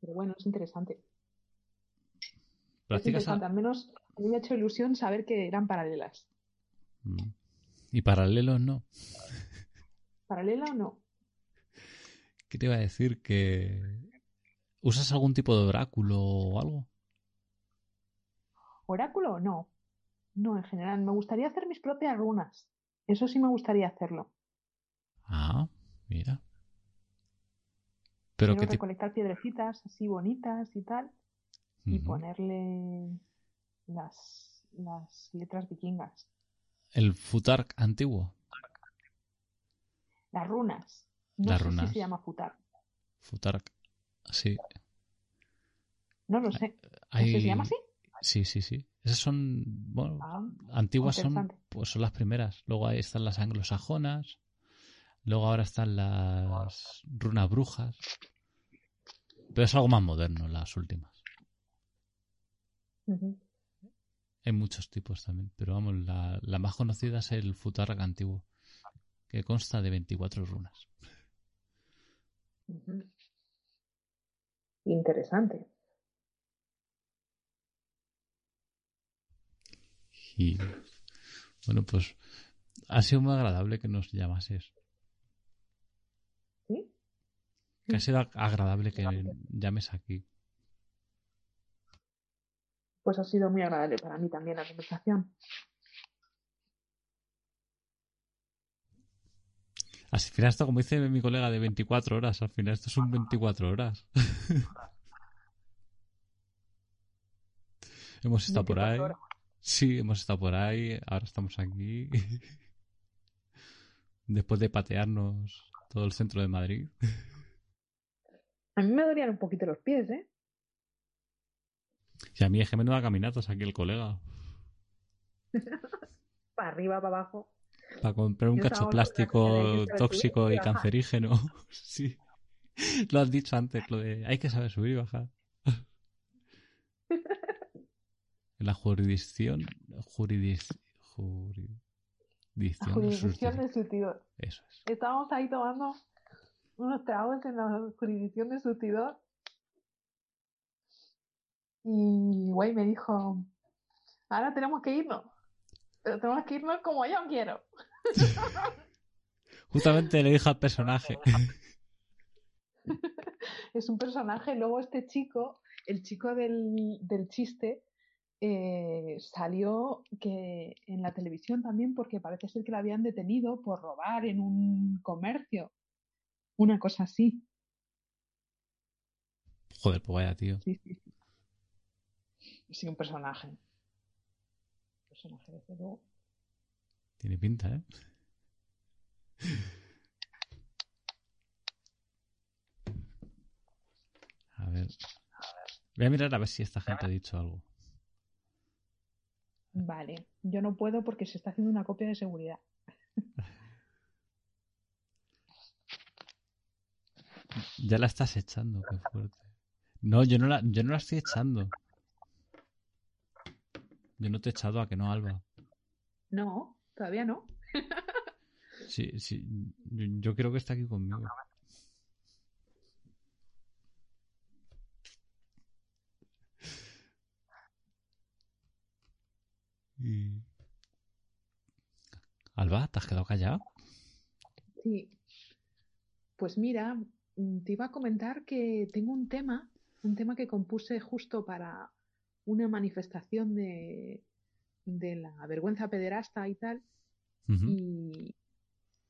pero bueno, es interesante. Es ¿Practicas interesante, a- al menos a mí me ha hecho ilusión saber que eran paralelas. Mm. Y paralelos no. ¿Paralela o no? ¿Qué te iba a decir? ¿Que usas algún tipo de oráculo o algo? ¿Oráculo o no? No, en general. Me gustaría hacer mis propias runas. Eso sí me gustaría hacerlo. Ah, mira. Pero Quiero que te... recolectar piedrecitas así bonitas y tal. Y ponerle las, las letras vikingas. El futark antiguo. Las runas. No Las sé runas. si se llama futar. Futark. Sí. No lo sé. ¿No Hay... ¿Se llama así? Sí, sí, sí. Esas son, bueno, Ah, antiguas son, pues son las primeras. Luego ahí están las anglosajonas. Luego ahora están las runas brujas. Pero es algo más moderno, las últimas. ujú. Hay muchos tipos también. Pero vamos, la, la más conocida es el futark antiguo. Que consta de 24 runas. Interesante. Y bueno, pues ha sido muy agradable que nos llamases. ¿Sí? Que ha sido ag- agradable que llames aquí. Pues ha sido muy agradable para mí también la conversación. Al final esto, como dice mi colega, de 24 horas. Al final esto son 24 horas. hemos estado por 24 ahí. horas. Sí, hemos estado por ahí. Ahora estamos aquí. Después de patearnos todo el centro de Madrid. A mí me dolían un poquito los pies, ¿eh? Y a mí es que menuda caminatas aquí el colega. Para arriba, para abajo. Para comprar un cacho plástico tóxico y cancerígeno. Sí. Lo has dicho antes, lo de hay que saber subir y bajar. En la jurisdicción. Juridis, jurisdicción. La jurisdicción de surtidor. Eso es. Estábamos ahí tomando unos tragos en la jurisdicción de surtidor. Y güey me dijo, ahora tenemos que irnos. Pero tenemos que irnos como yo quiero. Justamente le dije al personaje. Es un personaje. Luego este chico, el chico del, del chiste, eh, salió que en la televisión también porque parece ser que lo habían detenido por robar en un comercio. Una cosa así. Joder, pues vaya tío. Sí, sí, sí. Sí, un personaje. Personaje, desde luego. Tiene pinta, ¿eh? A ver. Voy a mirar a ver si esta gente ha dicho algo. Vale, yo no puedo porque se está haciendo una copia de seguridad. Ya la estás echando, qué fuerte. No, yo no la, yo no la estoy echando. Yo no te he echado a que no, Alba. No, todavía no. Sí, sí. Yo, yo creo que está aquí conmigo. Y... Alba, ¿te has quedado callado? Sí. Pues mira, te iba a comentar que tengo un tema, un tema que compuse justo para una manifestación de, de la vergüenza pederasta y tal, y,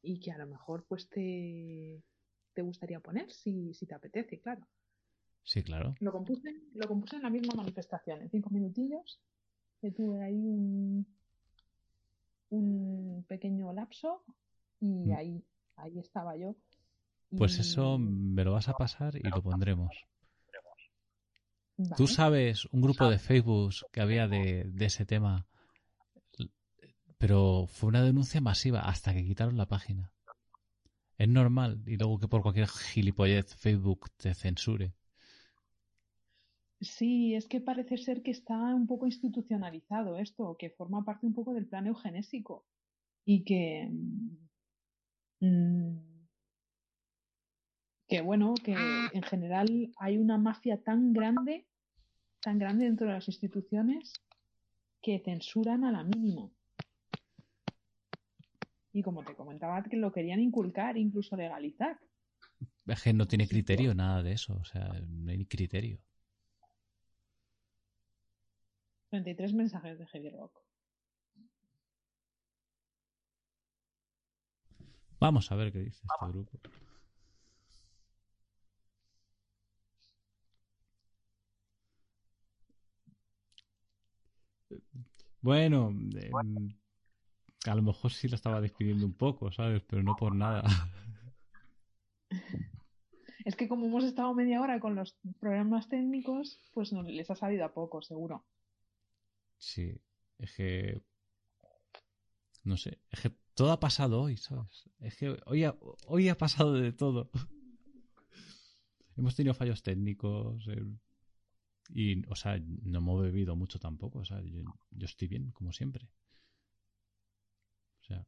y que a lo mejor pues te, te gustaría poner si, si te apetece, claro. Sí, claro. Lo compuse, lo compuse en la misma manifestación, en cinco minutillos. Que tuve ahí un, un pequeño lapso y Mm. ahí, ahí estaba yo. Pues Y- eso me lo vas a pasar y lo pondremos. Vale. ¿Tú sabes un grupo de Facebook que había de, de ese tema? Pero fue una denuncia masiva hasta que quitaron la página. Es normal. Y luego que por cualquier gilipollez Facebook te censure. Sí, es que parece ser que está un poco institucionalizado esto, que forma parte un poco del plan eugenésico y que, mm, que bueno, que en general hay una mafia tan grande, tan grande dentro de las instituciones que censuran a la mínima. Y como te comentaba, que lo querían inculcar, incluso legalizar. Es que no tiene criterio nada de eso. O sea, no hay criterio. 33 mensajes de Heavy Rock. Vamos a ver qué dice este grupo. Bueno, em, a lo mejor sí lo estaba despidiendo un poco, ¿sabes? Pero no por nada. Es que como hemos estado media hora con los programas técnicos, pues no les ha sabido a poco, seguro. Sí, es que... No sé, es que todo ha pasado hoy, ¿sabes? Es que hoy ha, hoy ha pasado de todo. Hemos tenido fallos técnicos eh, y, o sea, no hemos bebido mucho tampoco, o sea, yo, yo estoy bien, como siempre. O sea,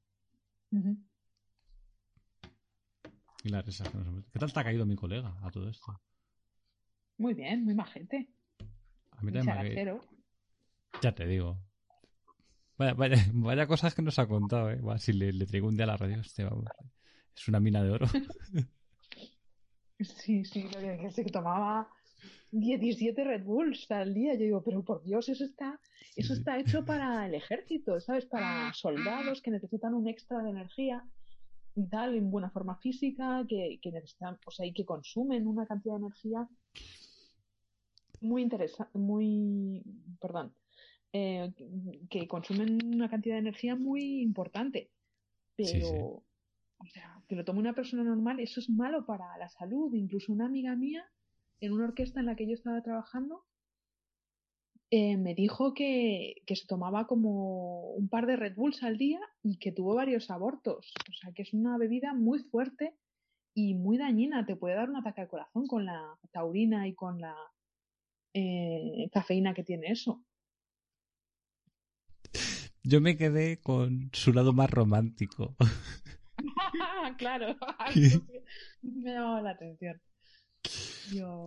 y que nos hemos- ¿Qué tal te ha caído mi colega a todo esto? Muy bien, muy majete. A mí también me caído-. Ya te digo. Vaya, vaya, vaya cosas que nos ha contado, ¿eh? Va, si le, le traigo un día a la radio, este, vamos, es una mina de oro. Sí, sí, lo que que se tomaba 17 Red Bulls al día. Yo digo, pero por Dios, eso está, eso está hecho para el ejército, ¿sabes? Para soldados que necesitan un extra de energía y tal, en buena forma física, que, que necesitan, o sea, y que consumen una cantidad de energía muy interesante, muy, perdón, eh, que consumen una cantidad de energía muy importante. Pero, Sí, sí. o sea, que lo tome una persona normal, eso es malo para la salud. Incluso una amiga mía, en una orquesta en la que yo estaba trabajando, eh, me dijo que, que se tomaba como un par de Red Bulls al día y que tuvo varios abortos. O sea, que es una bebida muy fuerte y muy dañina. Te puede dar un ataque al corazón con la taurina y con la eh, cafeína que tiene eso. Yo me quedé con su lado más romántico. claro, me ha llamado la atención. Yo,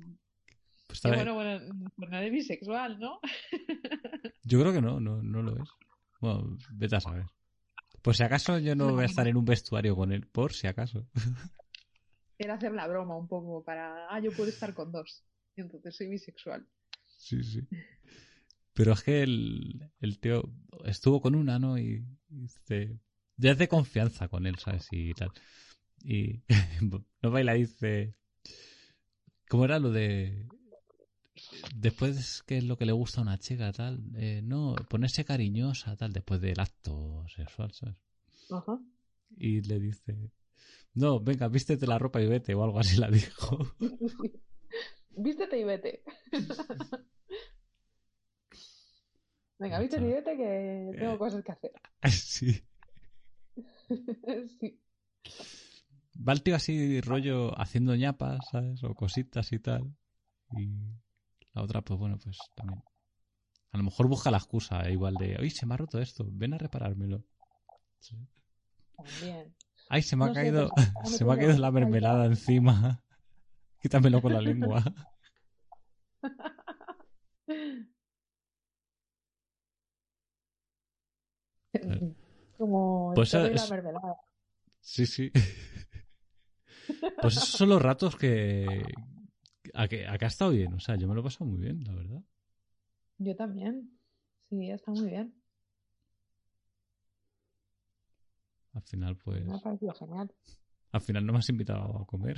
Pues, está- bueno, bueno, pues bisexual, ¿no? Yo creo que no, no, no lo es. Bueno, vete a saber. Por si acaso yo no voy a estar en un vestuario con él, por si acaso. Era hacer la broma un poco para, ah, yo puedo estar con dos. Y entonces soy bisexual. Sí, sí. Pero es que el, el tío estuvo con una, ¿no? Y, y dice, ya es de confianza con él, ¿sabes? Y tal. Y no baila, dice, ¿cómo era lo de... Después, ¿qué es lo que le gusta a una chica, tal? Eh, no, ponerse cariñosa, tal, después del acto sexual, ¿sabes? Ajá. Y le dice, no, venga, vístete la ropa y vete, o algo así la dijo. Vístete y vete. Venga, Macho. vístete y vete que tengo Eh. cosas que hacer. sí. sí. Va el tío así, rollo, haciendo ñapas, ¿sabes? O cositas y tal. Y la otra, pues bueno, pues también. A lo mejor busca la excusa, eh, igual de, oye, se me ha roto esto, ven a reparármelo. Sí. También. Ay, se me ha No caído, pues, se me ha caído la mermelada encima. Quítamelo con la lengua. Como Pues la mermelada. Sí, sí. Pues esos son los ratos que... A que, a que ha estado bien, o sea, yo me lo he pasado muy bien, la verdad. Yo también. Sí, está muy bien. Al final, pues... Me ha parecido genial. Al final no me has invitado a comer.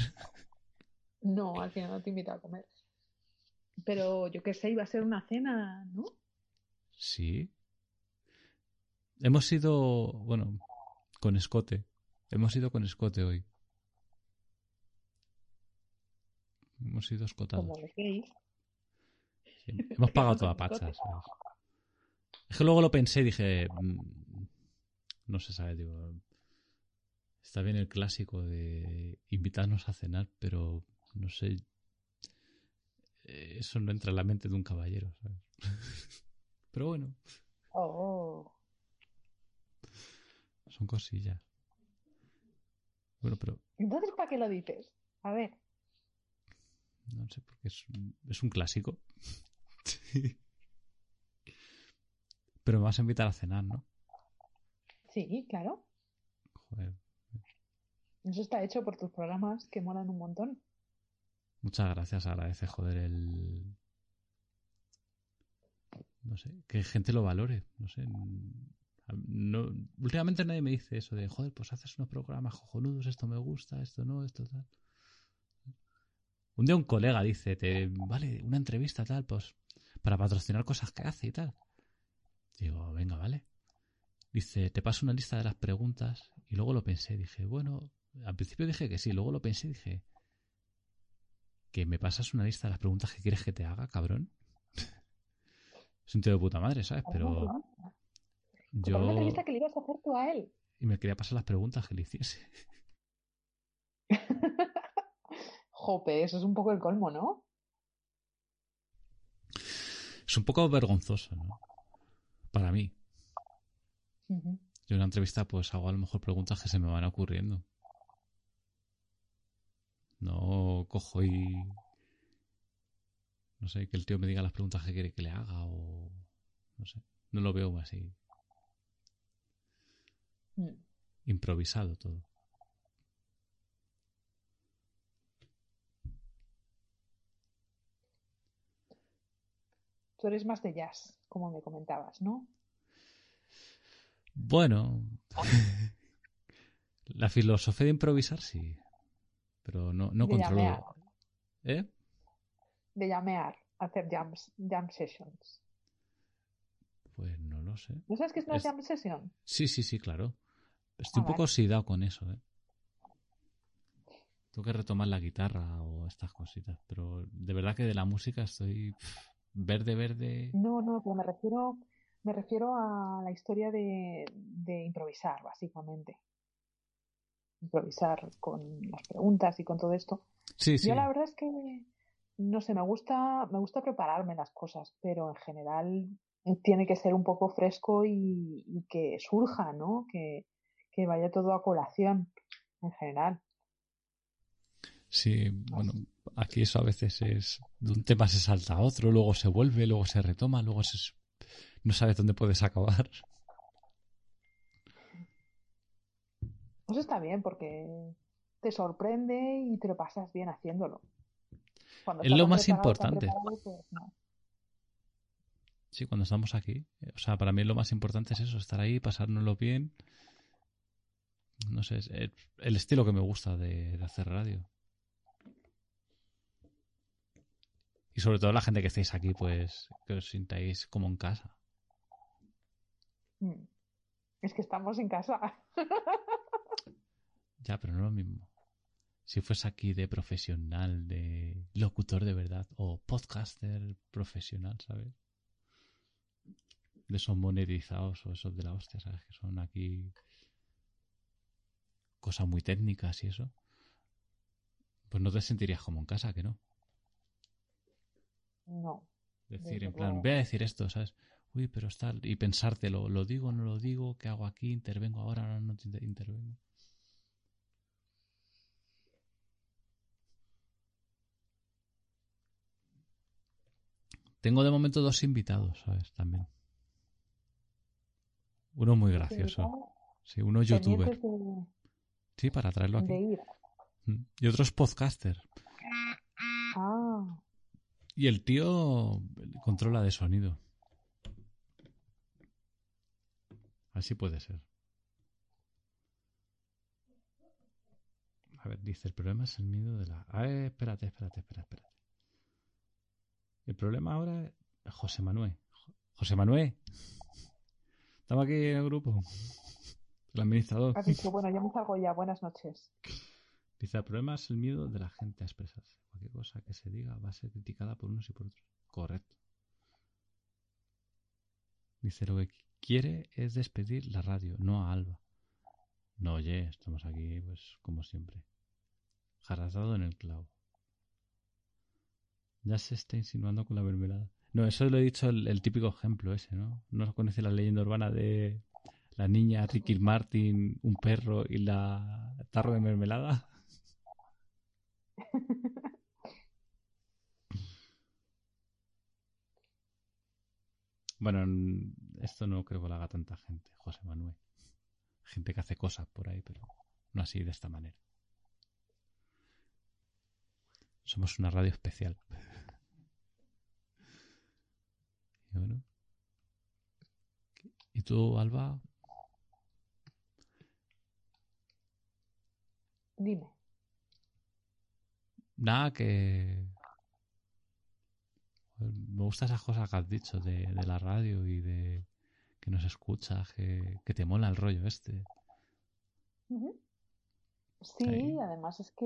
No, al final no te invito a comer. Pero yo qué sé, iba a ser una cena, ¿no? Sí. Hemos ido, bueno, con escote. Hemos ido con escote hoy. Hemos ido escotados. Como de gay. Sí, Hemos pagado toda pacha. ¿sabes? Es que luego lo pensé y dije. mm, No se sabe, digo. Está bien el clásico de invitarnos a cenar, pero no sé. eh, Eso no entra en la mente de un caballero, ¿sabes? Pero bueno, Oh. son cosillas. Bueno, pero Entonces, ¿para qué lo dices? A ver. No sé, porque es, un- es un clásico. Sí. Pero me vas a invitar a cenar, ¿no? Sí, claro. Joder, Eso está hecho por tus programas que molan un montón. Muchas gracias, agradece, joder, el... No sé, que gente lo valore, no sé. No, últimamente nadie me dice eso de, joder, pues haces unos programas cojonudos, esto me gusta, esto no, esto tal. Un día un colega dice, te, vale, una entrevista tal, pues, para patrocinar cosas que hace y tal. Digo, venga, vale. Dice, te paso una lista de las preguntas y luego lo pensé, dije, bueno, al principio dije que sí, luego lo pensé y dije, que me pasas una lista de las preguntas que quieres que te haga, cabrón. es un tío de puta madre, ¿sabes? Pero yo... una entrevista que le ibas a hacer tú a él. Y me quería pasar las preguntas que le hiciese. Jope, eso es un poco el colmo, ¿no? Es un poco vergonzoso, ¿no? Para mí. Yo en una entrevista pues hago a lo mejor preguntas que se me van ocurriendo. No cojo y... No sé, que el tío me diga las preguntas que quiere que le haga o... No sé. No lo veo así. Mm. Improvisado todo. Tú eres más de jazz, como me comentabas, ¿no? Bueno, la filosofía de improvisar sí, pero no, no De controlo. llamear. ¿Eh? De llamear, hacer jams, jam sessions. Pues no lo sé. ¿No sabes qué es una Es- jam session? Sí, sí, sí, claro. Estoy Ah, un poco oxidado con eso, ¿eh? Tengo que retomar la guitarra o estas cositas, pero de verdad que de la música estoy verde, verde. No, no, pero me refiero, me refiero a la historia de, de improvisar, básicamente. Improvisar con las preguntas y con todo esto. Sí, sí. Yo la verdad es que, no sé, me gusta, me gusta prepararme las cosas, pero en general tiene que ser un poco fresco y, y que surja, ¿no? Que, que vaya todo a colación, en general. Sí, bueno, aquí eso a veces es de un tema se salta a otro, luego se vuelve, luego se retoma, luego se no sabes dónde puedes acabar. Pues está bien porque te sorprende y te lo pasas bien haciéndolo. Cuando Es lo más importante. pues no. Sí, cuando estamos aquí. eh, O sea, para mí lo más importante es eso, estar ahí, pasárnoslo bien. No sé, es el, el estilo que me gusta de, de hacer radio. Y sobre todo la gente que estéis aquí, pues que os sintáis como en casa. Mm. Es que estamos en casa. Ya, pero no es lo mismo. Si fuese aquí de profesional, de locutor de verdad, o podcaster profesional, ¿sabes? De esos monetizados o esos de la hostia, ¿sabes? Que son aquí cosas muy técnicas y eso. Pues no te sentirías como en casa, que no. No. Decir, en plan, luego. voy a decir esto, ¿sabes? Uy, pero está... Y pensártelo, ¿lo digo no lo digo? ¿Qué hago aquí? ¿Intervengo ahora? No, no te- intervengo. Tengo de momento dos invitados, ¿sabes? También. Uno muy gracioso. Sí, uno youtuber. Sí, para traerlo aquí. Mm. Y otro es podcaster. Y el tío controla de sonido. Así puede ser. A ver, dice, el problema es el miedo de la... Ah, espérate, espérate, espérate, espérate. El problema ahora es José Manuel. José Manuel. Estamos aquí en el grupo. El administrador. Has dicho, bueno, yo me salgo ya. Buenas noches. Dice, el problema es el miedo de la gente a expresarse. Cualquier cosa que se diga va a ser criticada por unos y por otros. Correcto. Dice, lo que quiere es despedir la radio, no a Alba. No, oye, estamos aquí, pues, como siempre. Jarrasado en el clavo. Ya se está insinuando con la mermelada. No, eso lo he dicho el, el típico ejemplo ese, ¿no? ¿No conoce la leyenda urbana de la niña Ricky Martin, un perro y la tarro de mermelada? Bueno, esto no creo que lo haga tanta gente, José Manuel. Gente que hace cosas por ahí, pero no así de esta manera. Somos una radio especial. Y bueno. ¿Y tú, Alba? Dime. Nada, que... Me gustan esas cosas que has dicho de, de la radio y de que nos escuchas, que, que te mola el rollo este. Sí, Ahí. además es que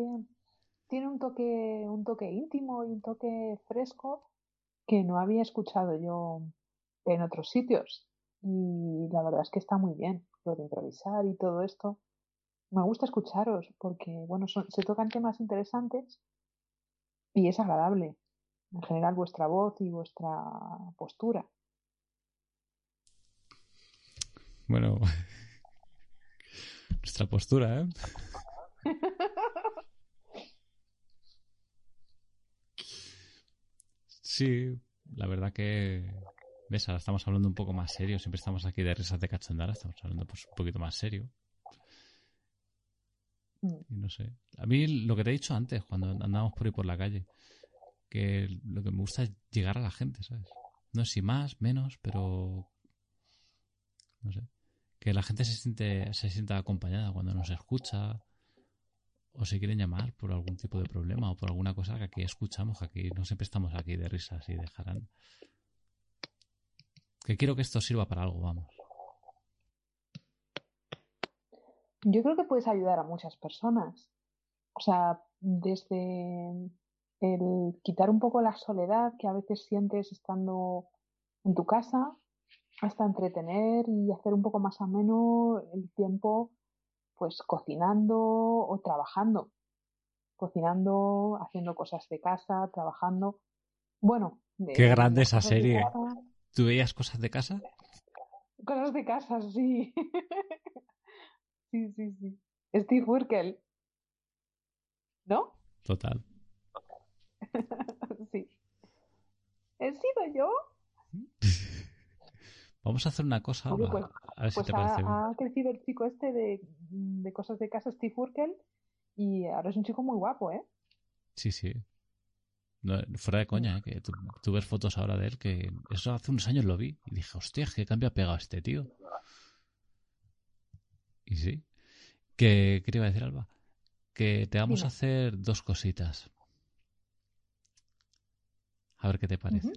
tiene un toque, un toque íntimo y un toque fresco que no había escuchado yo en otros sitios. Y la verdad es que está muy bien lo de improvisar y todo esto. Me gusta escucharos porque, bueno, son- se tocan temas interesantes y es agradable. En general, vuestra voz y vuestra postura. Bueno, nuestra postura, ¿eh? Sí, la verdad que... ¿Ves? Ahora estamos hablando un poco más serio. Siempre estamos aquí de risas de cachondara. Estamos hablando pues, un poquito más serio. Mm. Y no sé. A mí lo que te he dicho antes, cuando andábamos por ahí por la calle, que lo que me gusta es llegar a la gente, ¿sabes? No sé si más, menos, pero... No sé. Que la gente se siente, se sienta acompañada cuando nos escucha o se quieren llamar por algún tipo de problema o por alguna cosa que aquí escuchamos, que aquí no siempre estamos aquí de risas y de jarán. Que quiero que esto sirva para algo, vamos. Yo creo que puedes ayudar a muchas personas. O sea, desde el quitar un poco la soledad que a veces sientes estando en tu casa, hasta entretener y hacer un poco más ameno el tiempo, pues cocinando o trabajando. Cocinando, haciendo cosas de casa, trabajando. Bueno, de- Qué grande esa serie. ¿Tú veías cosas de casa? Cosas de casa, sí. Sí, sí, sí. Steve Urkel. ¿No? Total. Sí. ¿He sido yo? Vamos a hacer una cosa, Oye, pues- a ver si Pues te parece bien. ha, ha crecido el chico este de, de cosas de casa, Steve Urkel, y ahora es un chico muy guapo, ¿eh? Sí, sí. No, fuera de coña, ¿eh? que tú, tú ves fotos ahora de él, que eso hace unos años lo vi y dije, hostia, qué cambio ha pegado este tío. Y sí. Que, ¿Qué te iba a decir, Alba? Que te vamos a hacer dos cositas. A ver qué te parece.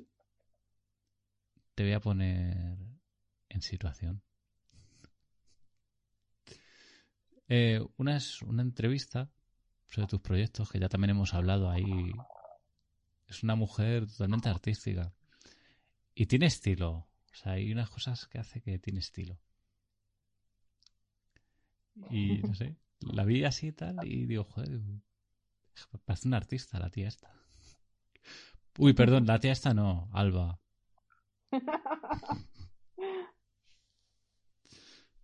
Te voy a poner en situación. Eh, una es una entrevista sobre tus proyectos, que ya también hemos hablado ahí. Es una mujer totalmente artística. Y tiene estilo. O sea, hay unas cosas que hace que tiene estilo. Y no sé, la vi así y tal y digo, joder, parece una artista la tía esta. Uy, perdón, la tía esta no, Alba.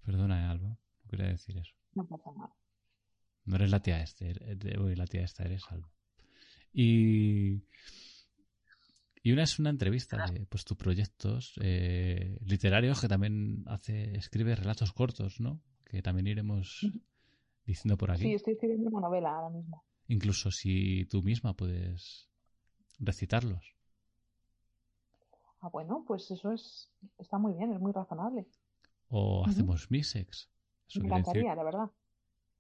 Perdona, eh, Alba. No quería decir eso. No pasa nada. No eres la tía este, eres- uy, la tía esta eres Alba. Y y una es una entrevista de pues tus proyectos eh, literarios que también hace escribe relatos cortos, ¿no? Que también iremos diciendo por aquí. Sí, estoy escribiendo una novela ahora mismo. Incluso si tú misma puedes recitarlos. Ah, bueno, pues eso es está muy bien, es muy razonable. O hacemos misex. Eso Me encantaría, la verdad.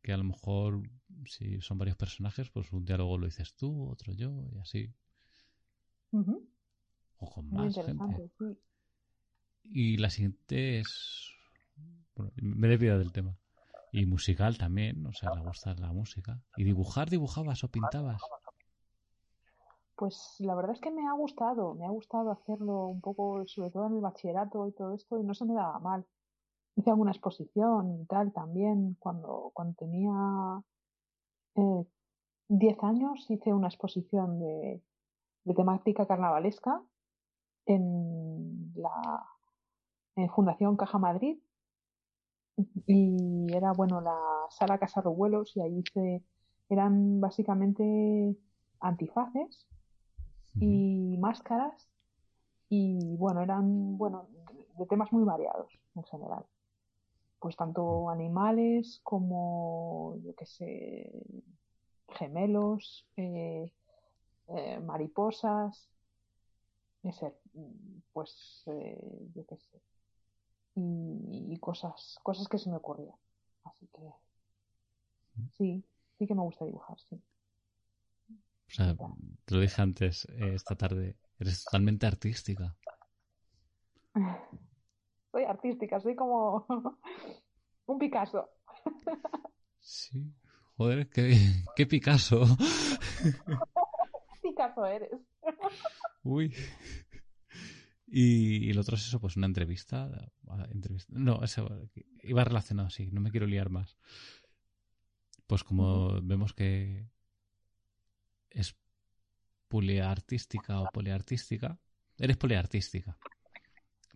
que a lo mejor si son varios personajes, pues un diálogo lo dices tú, otro yo y así. O con Muy más gente. sí. Y la siguiente es. Me he del tema. Y musical también, o sea, le gusta la música. ¿Y dibujar, dibujabas o pintabas? Pues la verdad es que me ha gustado, me ha gustado hacerlo un poco, sobre todo en el bachillerato y todo esto, y no se me daba mal. Hice alguna exposición y tal también, cuando, cuando tenía eh, 10 años hice una exposición de, de temática carnavalesca en la en Fundación Caja Madrid y era bueno la sala Casa Revuelos y ahí hice eran básicamente antifaces y máscaras y bueno eran bueno de temas muy variados en general. Pues tanto animales como yo qué sé gemelos eh, eh, mariposas ese, pues eh, yo qué sé. Y, y cosas cosas que se me ocurrían así que sí sí que me gusta dibujar sí O sea, te lo dije antes, eh, esta tarde, eres totalmente artística. soy artística, soy como un Picasso. Sí. Joder, qué, qué Picasso. Picasso eres. Uy. Y, y lo otro es eso, pues una entrevista. entrevista no, eso iba relacionado así, no me quiero liar más. Pues como vemos que es poliartística o poliartística, eres poliartística.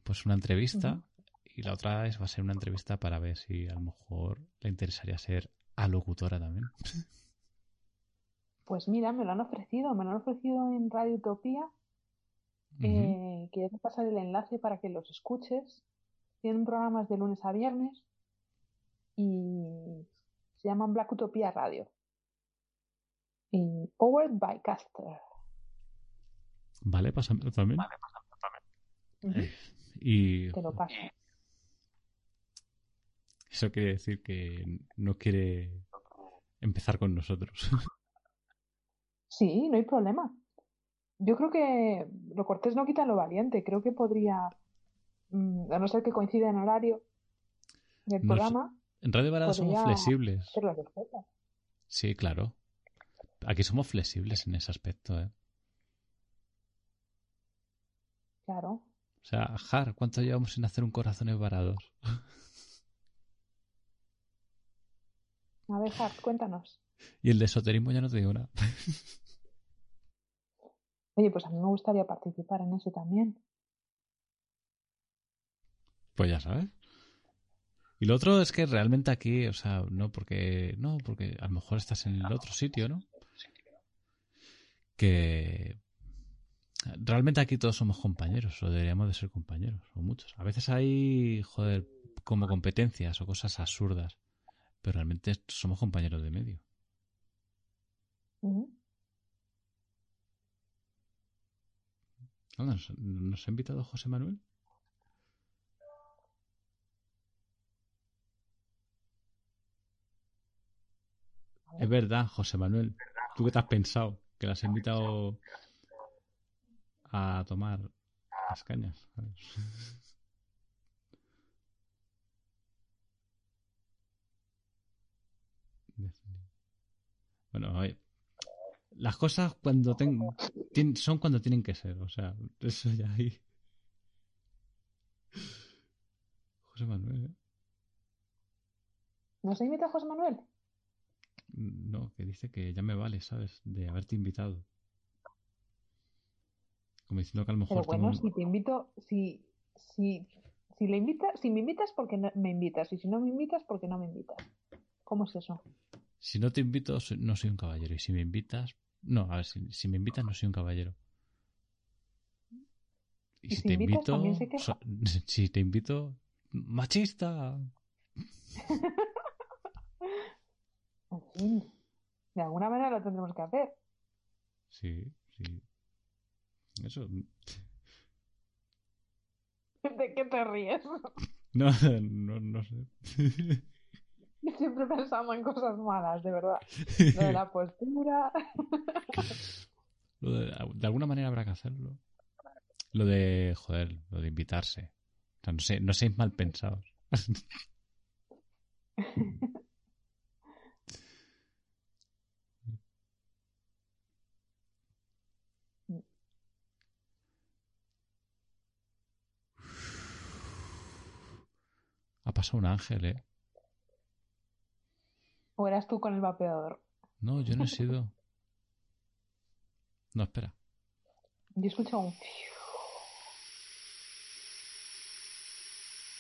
Pues una entrevista y la otra es, va a ser una entrevista para ver si a lo mejor le interesaría ser alocutora también. Pues mira, me lo han ofrecido, me lo han ofrecido en Radio Utopía. Eh, quiero pasar el enlace para que los escuches. Tienen programas de lunes a viernes y se llaman Black Utopía Radio. Y Powered by Caster. Vale, pásamelo también. Eh, y Te lo paso. eso quiere decir que no quiere empezar con nosotros. Sí, no hay problema. Yo creo que lo cortés no quita lo valiente. Creo que podría, mm, a no ser que coincida en horario del programa, En Radio Varada somos flexibles. las. Sí, claro. Aquí somos flexibles en ese aspecto, ¿eh? Claro. O sea, Jar, ¿cuánto llevamos sin hacer un corazones varados? A ver, Hart, cuéntanos. Y el de esoterismo ya no te digo nada. Oye, pues a mí me gustaría participar en eso también. Pues ya sabes. Y lo otro es que realmente aquí, o sea, no porque. No, porque a lo mejor estás en el otro sitio, ¿no? Que. Realmente aquí todos somos compañeros, o deberíamos de ser compañeros, o muchos. A veces hay, joder, como competencias o cosas absurdas, pero realmente somos compañeros de medio. Anda, ¿Nos, ha invitado José Manuel? Es verdad, José Manuel. ¿Tú qué te has pensado? Que las has invitado a tomar las cañas. ¿sabes? Bueno, oye, las cosas cuando ten- son cuando tienen que ser, o sea, eso ya ahí. José Manuel, ¿eh? ¿Nos invita José Manuel? No, que dice que ya me vale, ¿sabes? De haberte invitado. Como diciendo que a lo Pero mejor tengo bueno, un- si te invito, si, si, si le invitas, si me invitas, porque no me invitas? Y si no me invitas, porque no me invitas? ¿Cómo es eso? Si no te invito, no soy un caballero. Y si me invitas... No, a ver, si, si me invitas no soy un caballero. Y, ¿Y si te invitas, invito... se so- si te invito... ¡Machista! De alguna manera lo tendremos que hacer. Sí, sí. Eso... ¿De qué te ríes? No, no, no sé. Siempre pensamos en cosas malas, de verdad. Lo de la postura. Lo de, de alguna manera habrá que hacerlo. Lo de, joder, lo de invitarse. O sea, no, sé, no seáis mal pensados. Ha pasado un ángel, ¿eh? ¿O eras tú con el vapeador? No, yo no he sido. No, espera. Yo escucho un...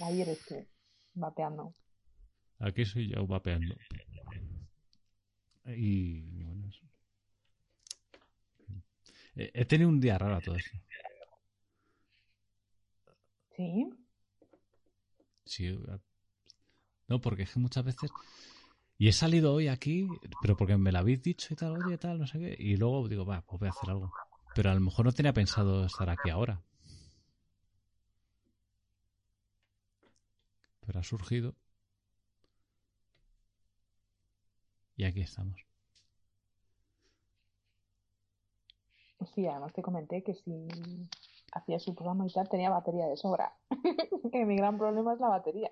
Ahí eres tú, vapeando. Aquí soy yo vapeando. Y bueno, eso. He he tenido un día raro a todo esto. ¿Sí? Sí. No, porque es que muchas veces. Y he salido hoy aquí, pero porque me lo habéis dicho y tal, oye, tal, no sé qué. Y luego digo, va, pues voy a hacer algo. Pero a lo mejor no tenía pensado estar aquí ahora. Pero ha surgido. Y aquí estamos. Sí, además te comenté que si hacía su programa y tal, tenía batería de sobra. que mi gran problema es la batería.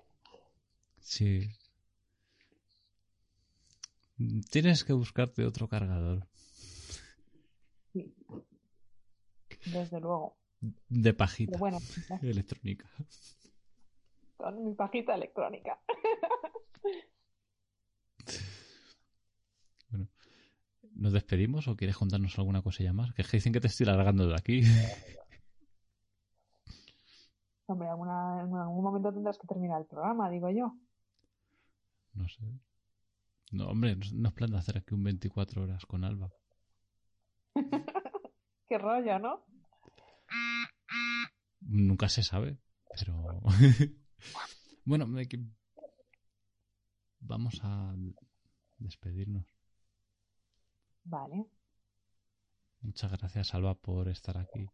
Sí. Tienes que buscarte otro cargador. Sí. Desde luego. De pajita Pero bueno, electrónica. con mi pajita electrónica. ¿Nos despedimos o quieres contarnos alguna cosilla más? Que dicen que te estoy largando de aquí. Hombre, alguna- en algún momento tendrás que terminar el programa, digo yo. No sé. No, hombre, no es plan de hacer aquí un 24 horas con Alba. Qué rollo, ¿no? Nunca se sabe, pero... bueno, que- vamos a despedirnos. Vale. Muchas gracias, Alba, por estar aquí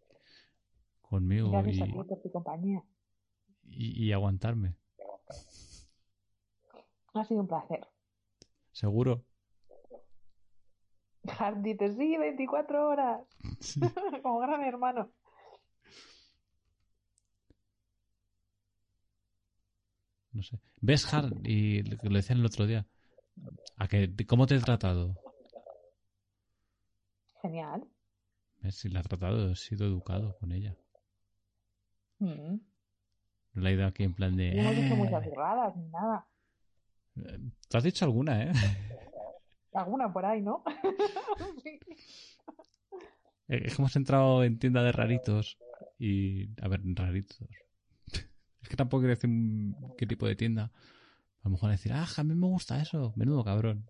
conmigo y, por tu compañía. y- y aguantarme. Ha sido un placer. ¿Seguro? Hart dice, sí, 24 horas. Sí. Como gran hermano. No sé. ¿Ves, Har? Y lo decían el otro día. ¿A que, ¿Cómo te he tratado? Genial. ¿Ves? Si la he tratado, he sido educado con ella. Mm. No la he ido aquí en plan de... No hemos dicho "Eh". muchas burradas ni nada. Eh, Tú has dicho alguna, ¿eh? Alguna por ahí, ¿no? Sí. Eh, Es que hemos entrado en tienda de raritos y... A ver, raritos. Es que tampoco quiero decir qué tipo de tienda. A lo mejor decir, ah, a mí me gusta eso. Menudo cabrón.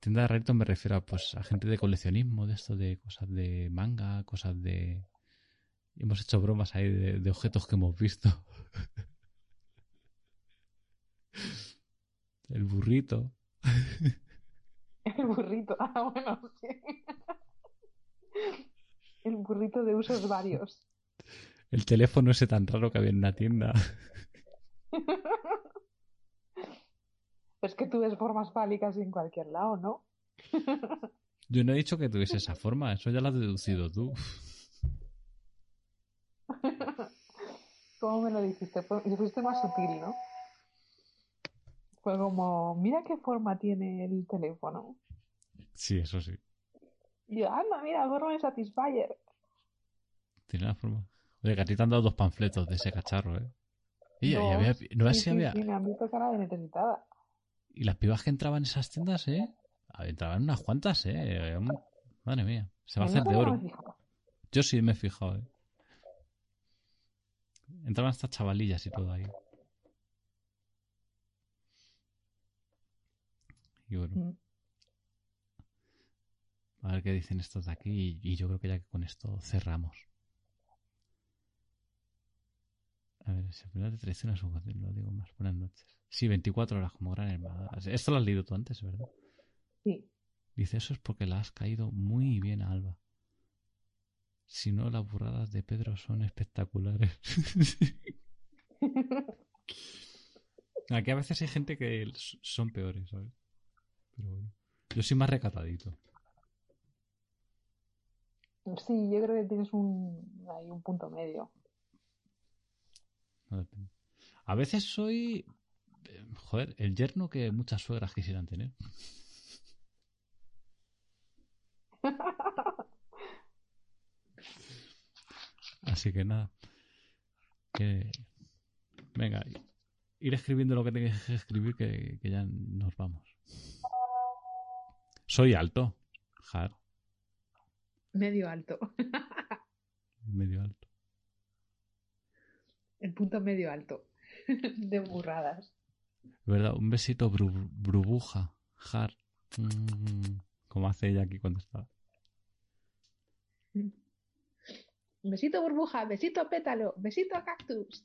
tienda de raritos me refiero a, pues, a gente de coleccionismo, de esto, de cosas de manga, cosas de... Hemos hecho bromas ahí de, de objetos que hemos visto. El burrito. El burrito. Ah, bueno, sí. El burrito de usos varios. El teléfono ese tan raro que había en una tienda. Es que tú ves formas fálicas en cualquier lado, ¿no? Yo no he dicho que tuviese esa forma, eso ya lo has deducido tú. ¿Cómo me lo dijiste? Y fuiste más sutil, ¿no? Fue como, mira qué forma tiene el teléfono. Sí, eso sí. Y yo, anda, mira, forma de Satisfyer. Tiene la forma. Oye, que a ti te han dado dos panfletos de ese cacharro, ¿eh? Y, y Dos. había, no Sí, si sí, había. sí, me han visto cara de necesitada. Y las pibas que entraban en esas tiendas, ¿eh? Entraban unas cuantas, ¿eh? Madre mía, se va a hacer de no oro. Yo sí me he fijado, ¿eh? Entraban estas chavalillas y todo ahí. Mm. a ver qué dicen estos de aquí. Y, y yo creo que ya que con esto cerramos. A ver, si al final te traiciona su lo digo más. Buenas noches. Sí, 24 horas como gran hermana. Esto lo has leído tú antes, ¿verdad? Sí. Dice, eso es porque la has caído muy bien a Alba. Si no, las burradas de Pedro son espectaculares. Aquí a veces hay gente que son peores, ¿sabes? Pero bueno. Yo soy más recatadito. Sí, yo creo que tienes un, ahí un punto medio. A veces soy, eh, joder, el yerno que muchas suegras quisieran tener. Así que nada. Que... Venga, ir escribiendo lo que tengas que escribir, que, que ya nos vamos. Soy alto, Jar, Medio alto. medio alto. El punto medio alto. De burradas. ¿Verdad? Un besito bru- burbuja, Jar. Mm, como hace ella aquí cuando está. Besito burbuja, besito pétalo, besito cactus.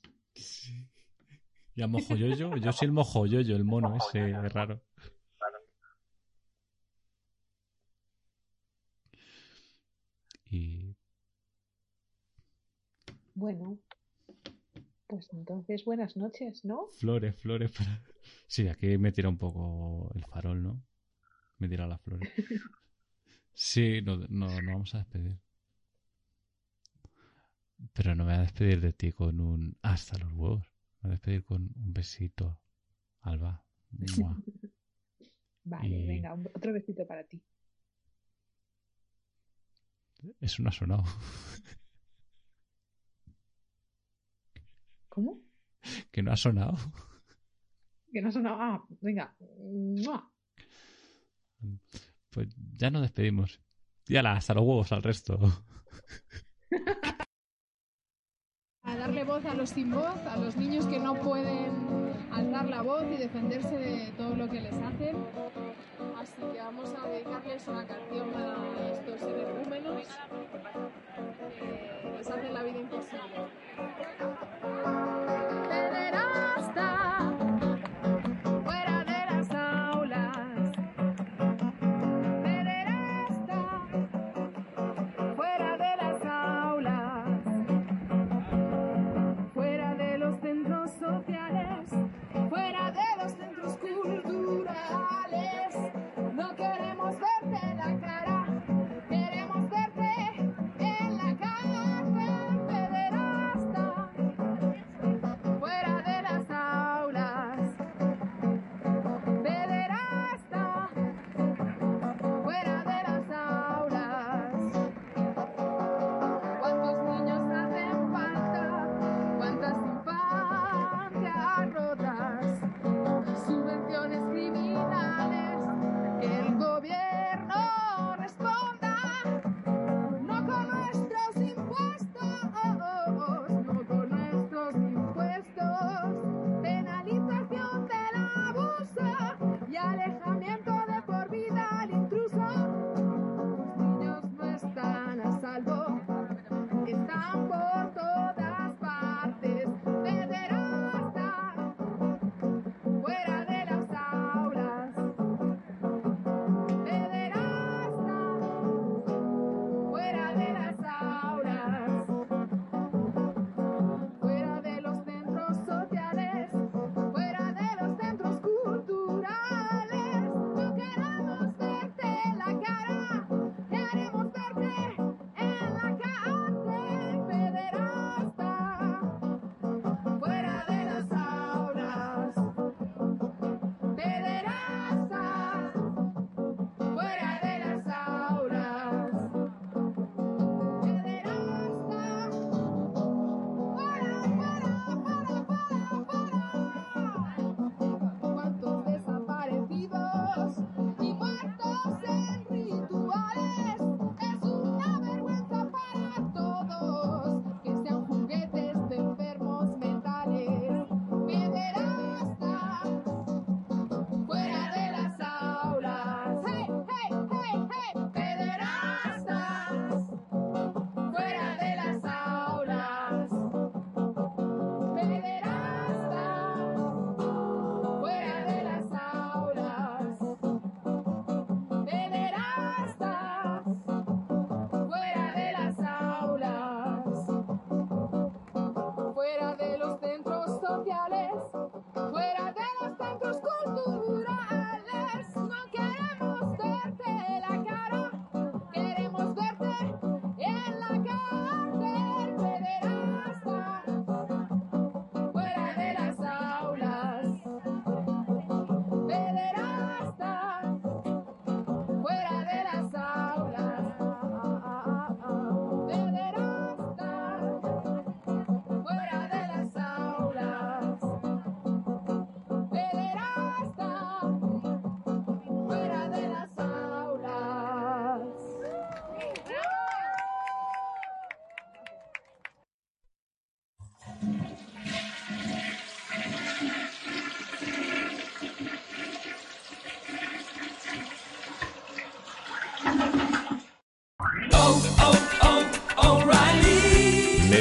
Y a mojoyoyo, yo soy el mojoyoyo, el mono ese raro. Bueno, pues entonces buenas noches, ¿no? flores, flores para... Sí, aquí me tira un poco el farol, ¿no? Me tira las flores. Sí, no, no, no vamos a despedir. Pero no me voy a despedir de ti con un hasta los huevos. Me voy a despedir con un besito, Alba. Mua. Vale, Y- venga, un- otro besito para ti. Eso no ha sonado. ¿Cómo? Que no ha sonado. Que no sonaba. Ah, venga. ¡Mua! Pues ya nos despedimos. Y ala, hasta los huevos al resto. a darle voz a los sin voz, a los niños que no pueden alzar la voz y defenderse de todo lo que les hacen. Así que vamos a dedicarles una canción a estos energúmenos que les hacen la vida imposible.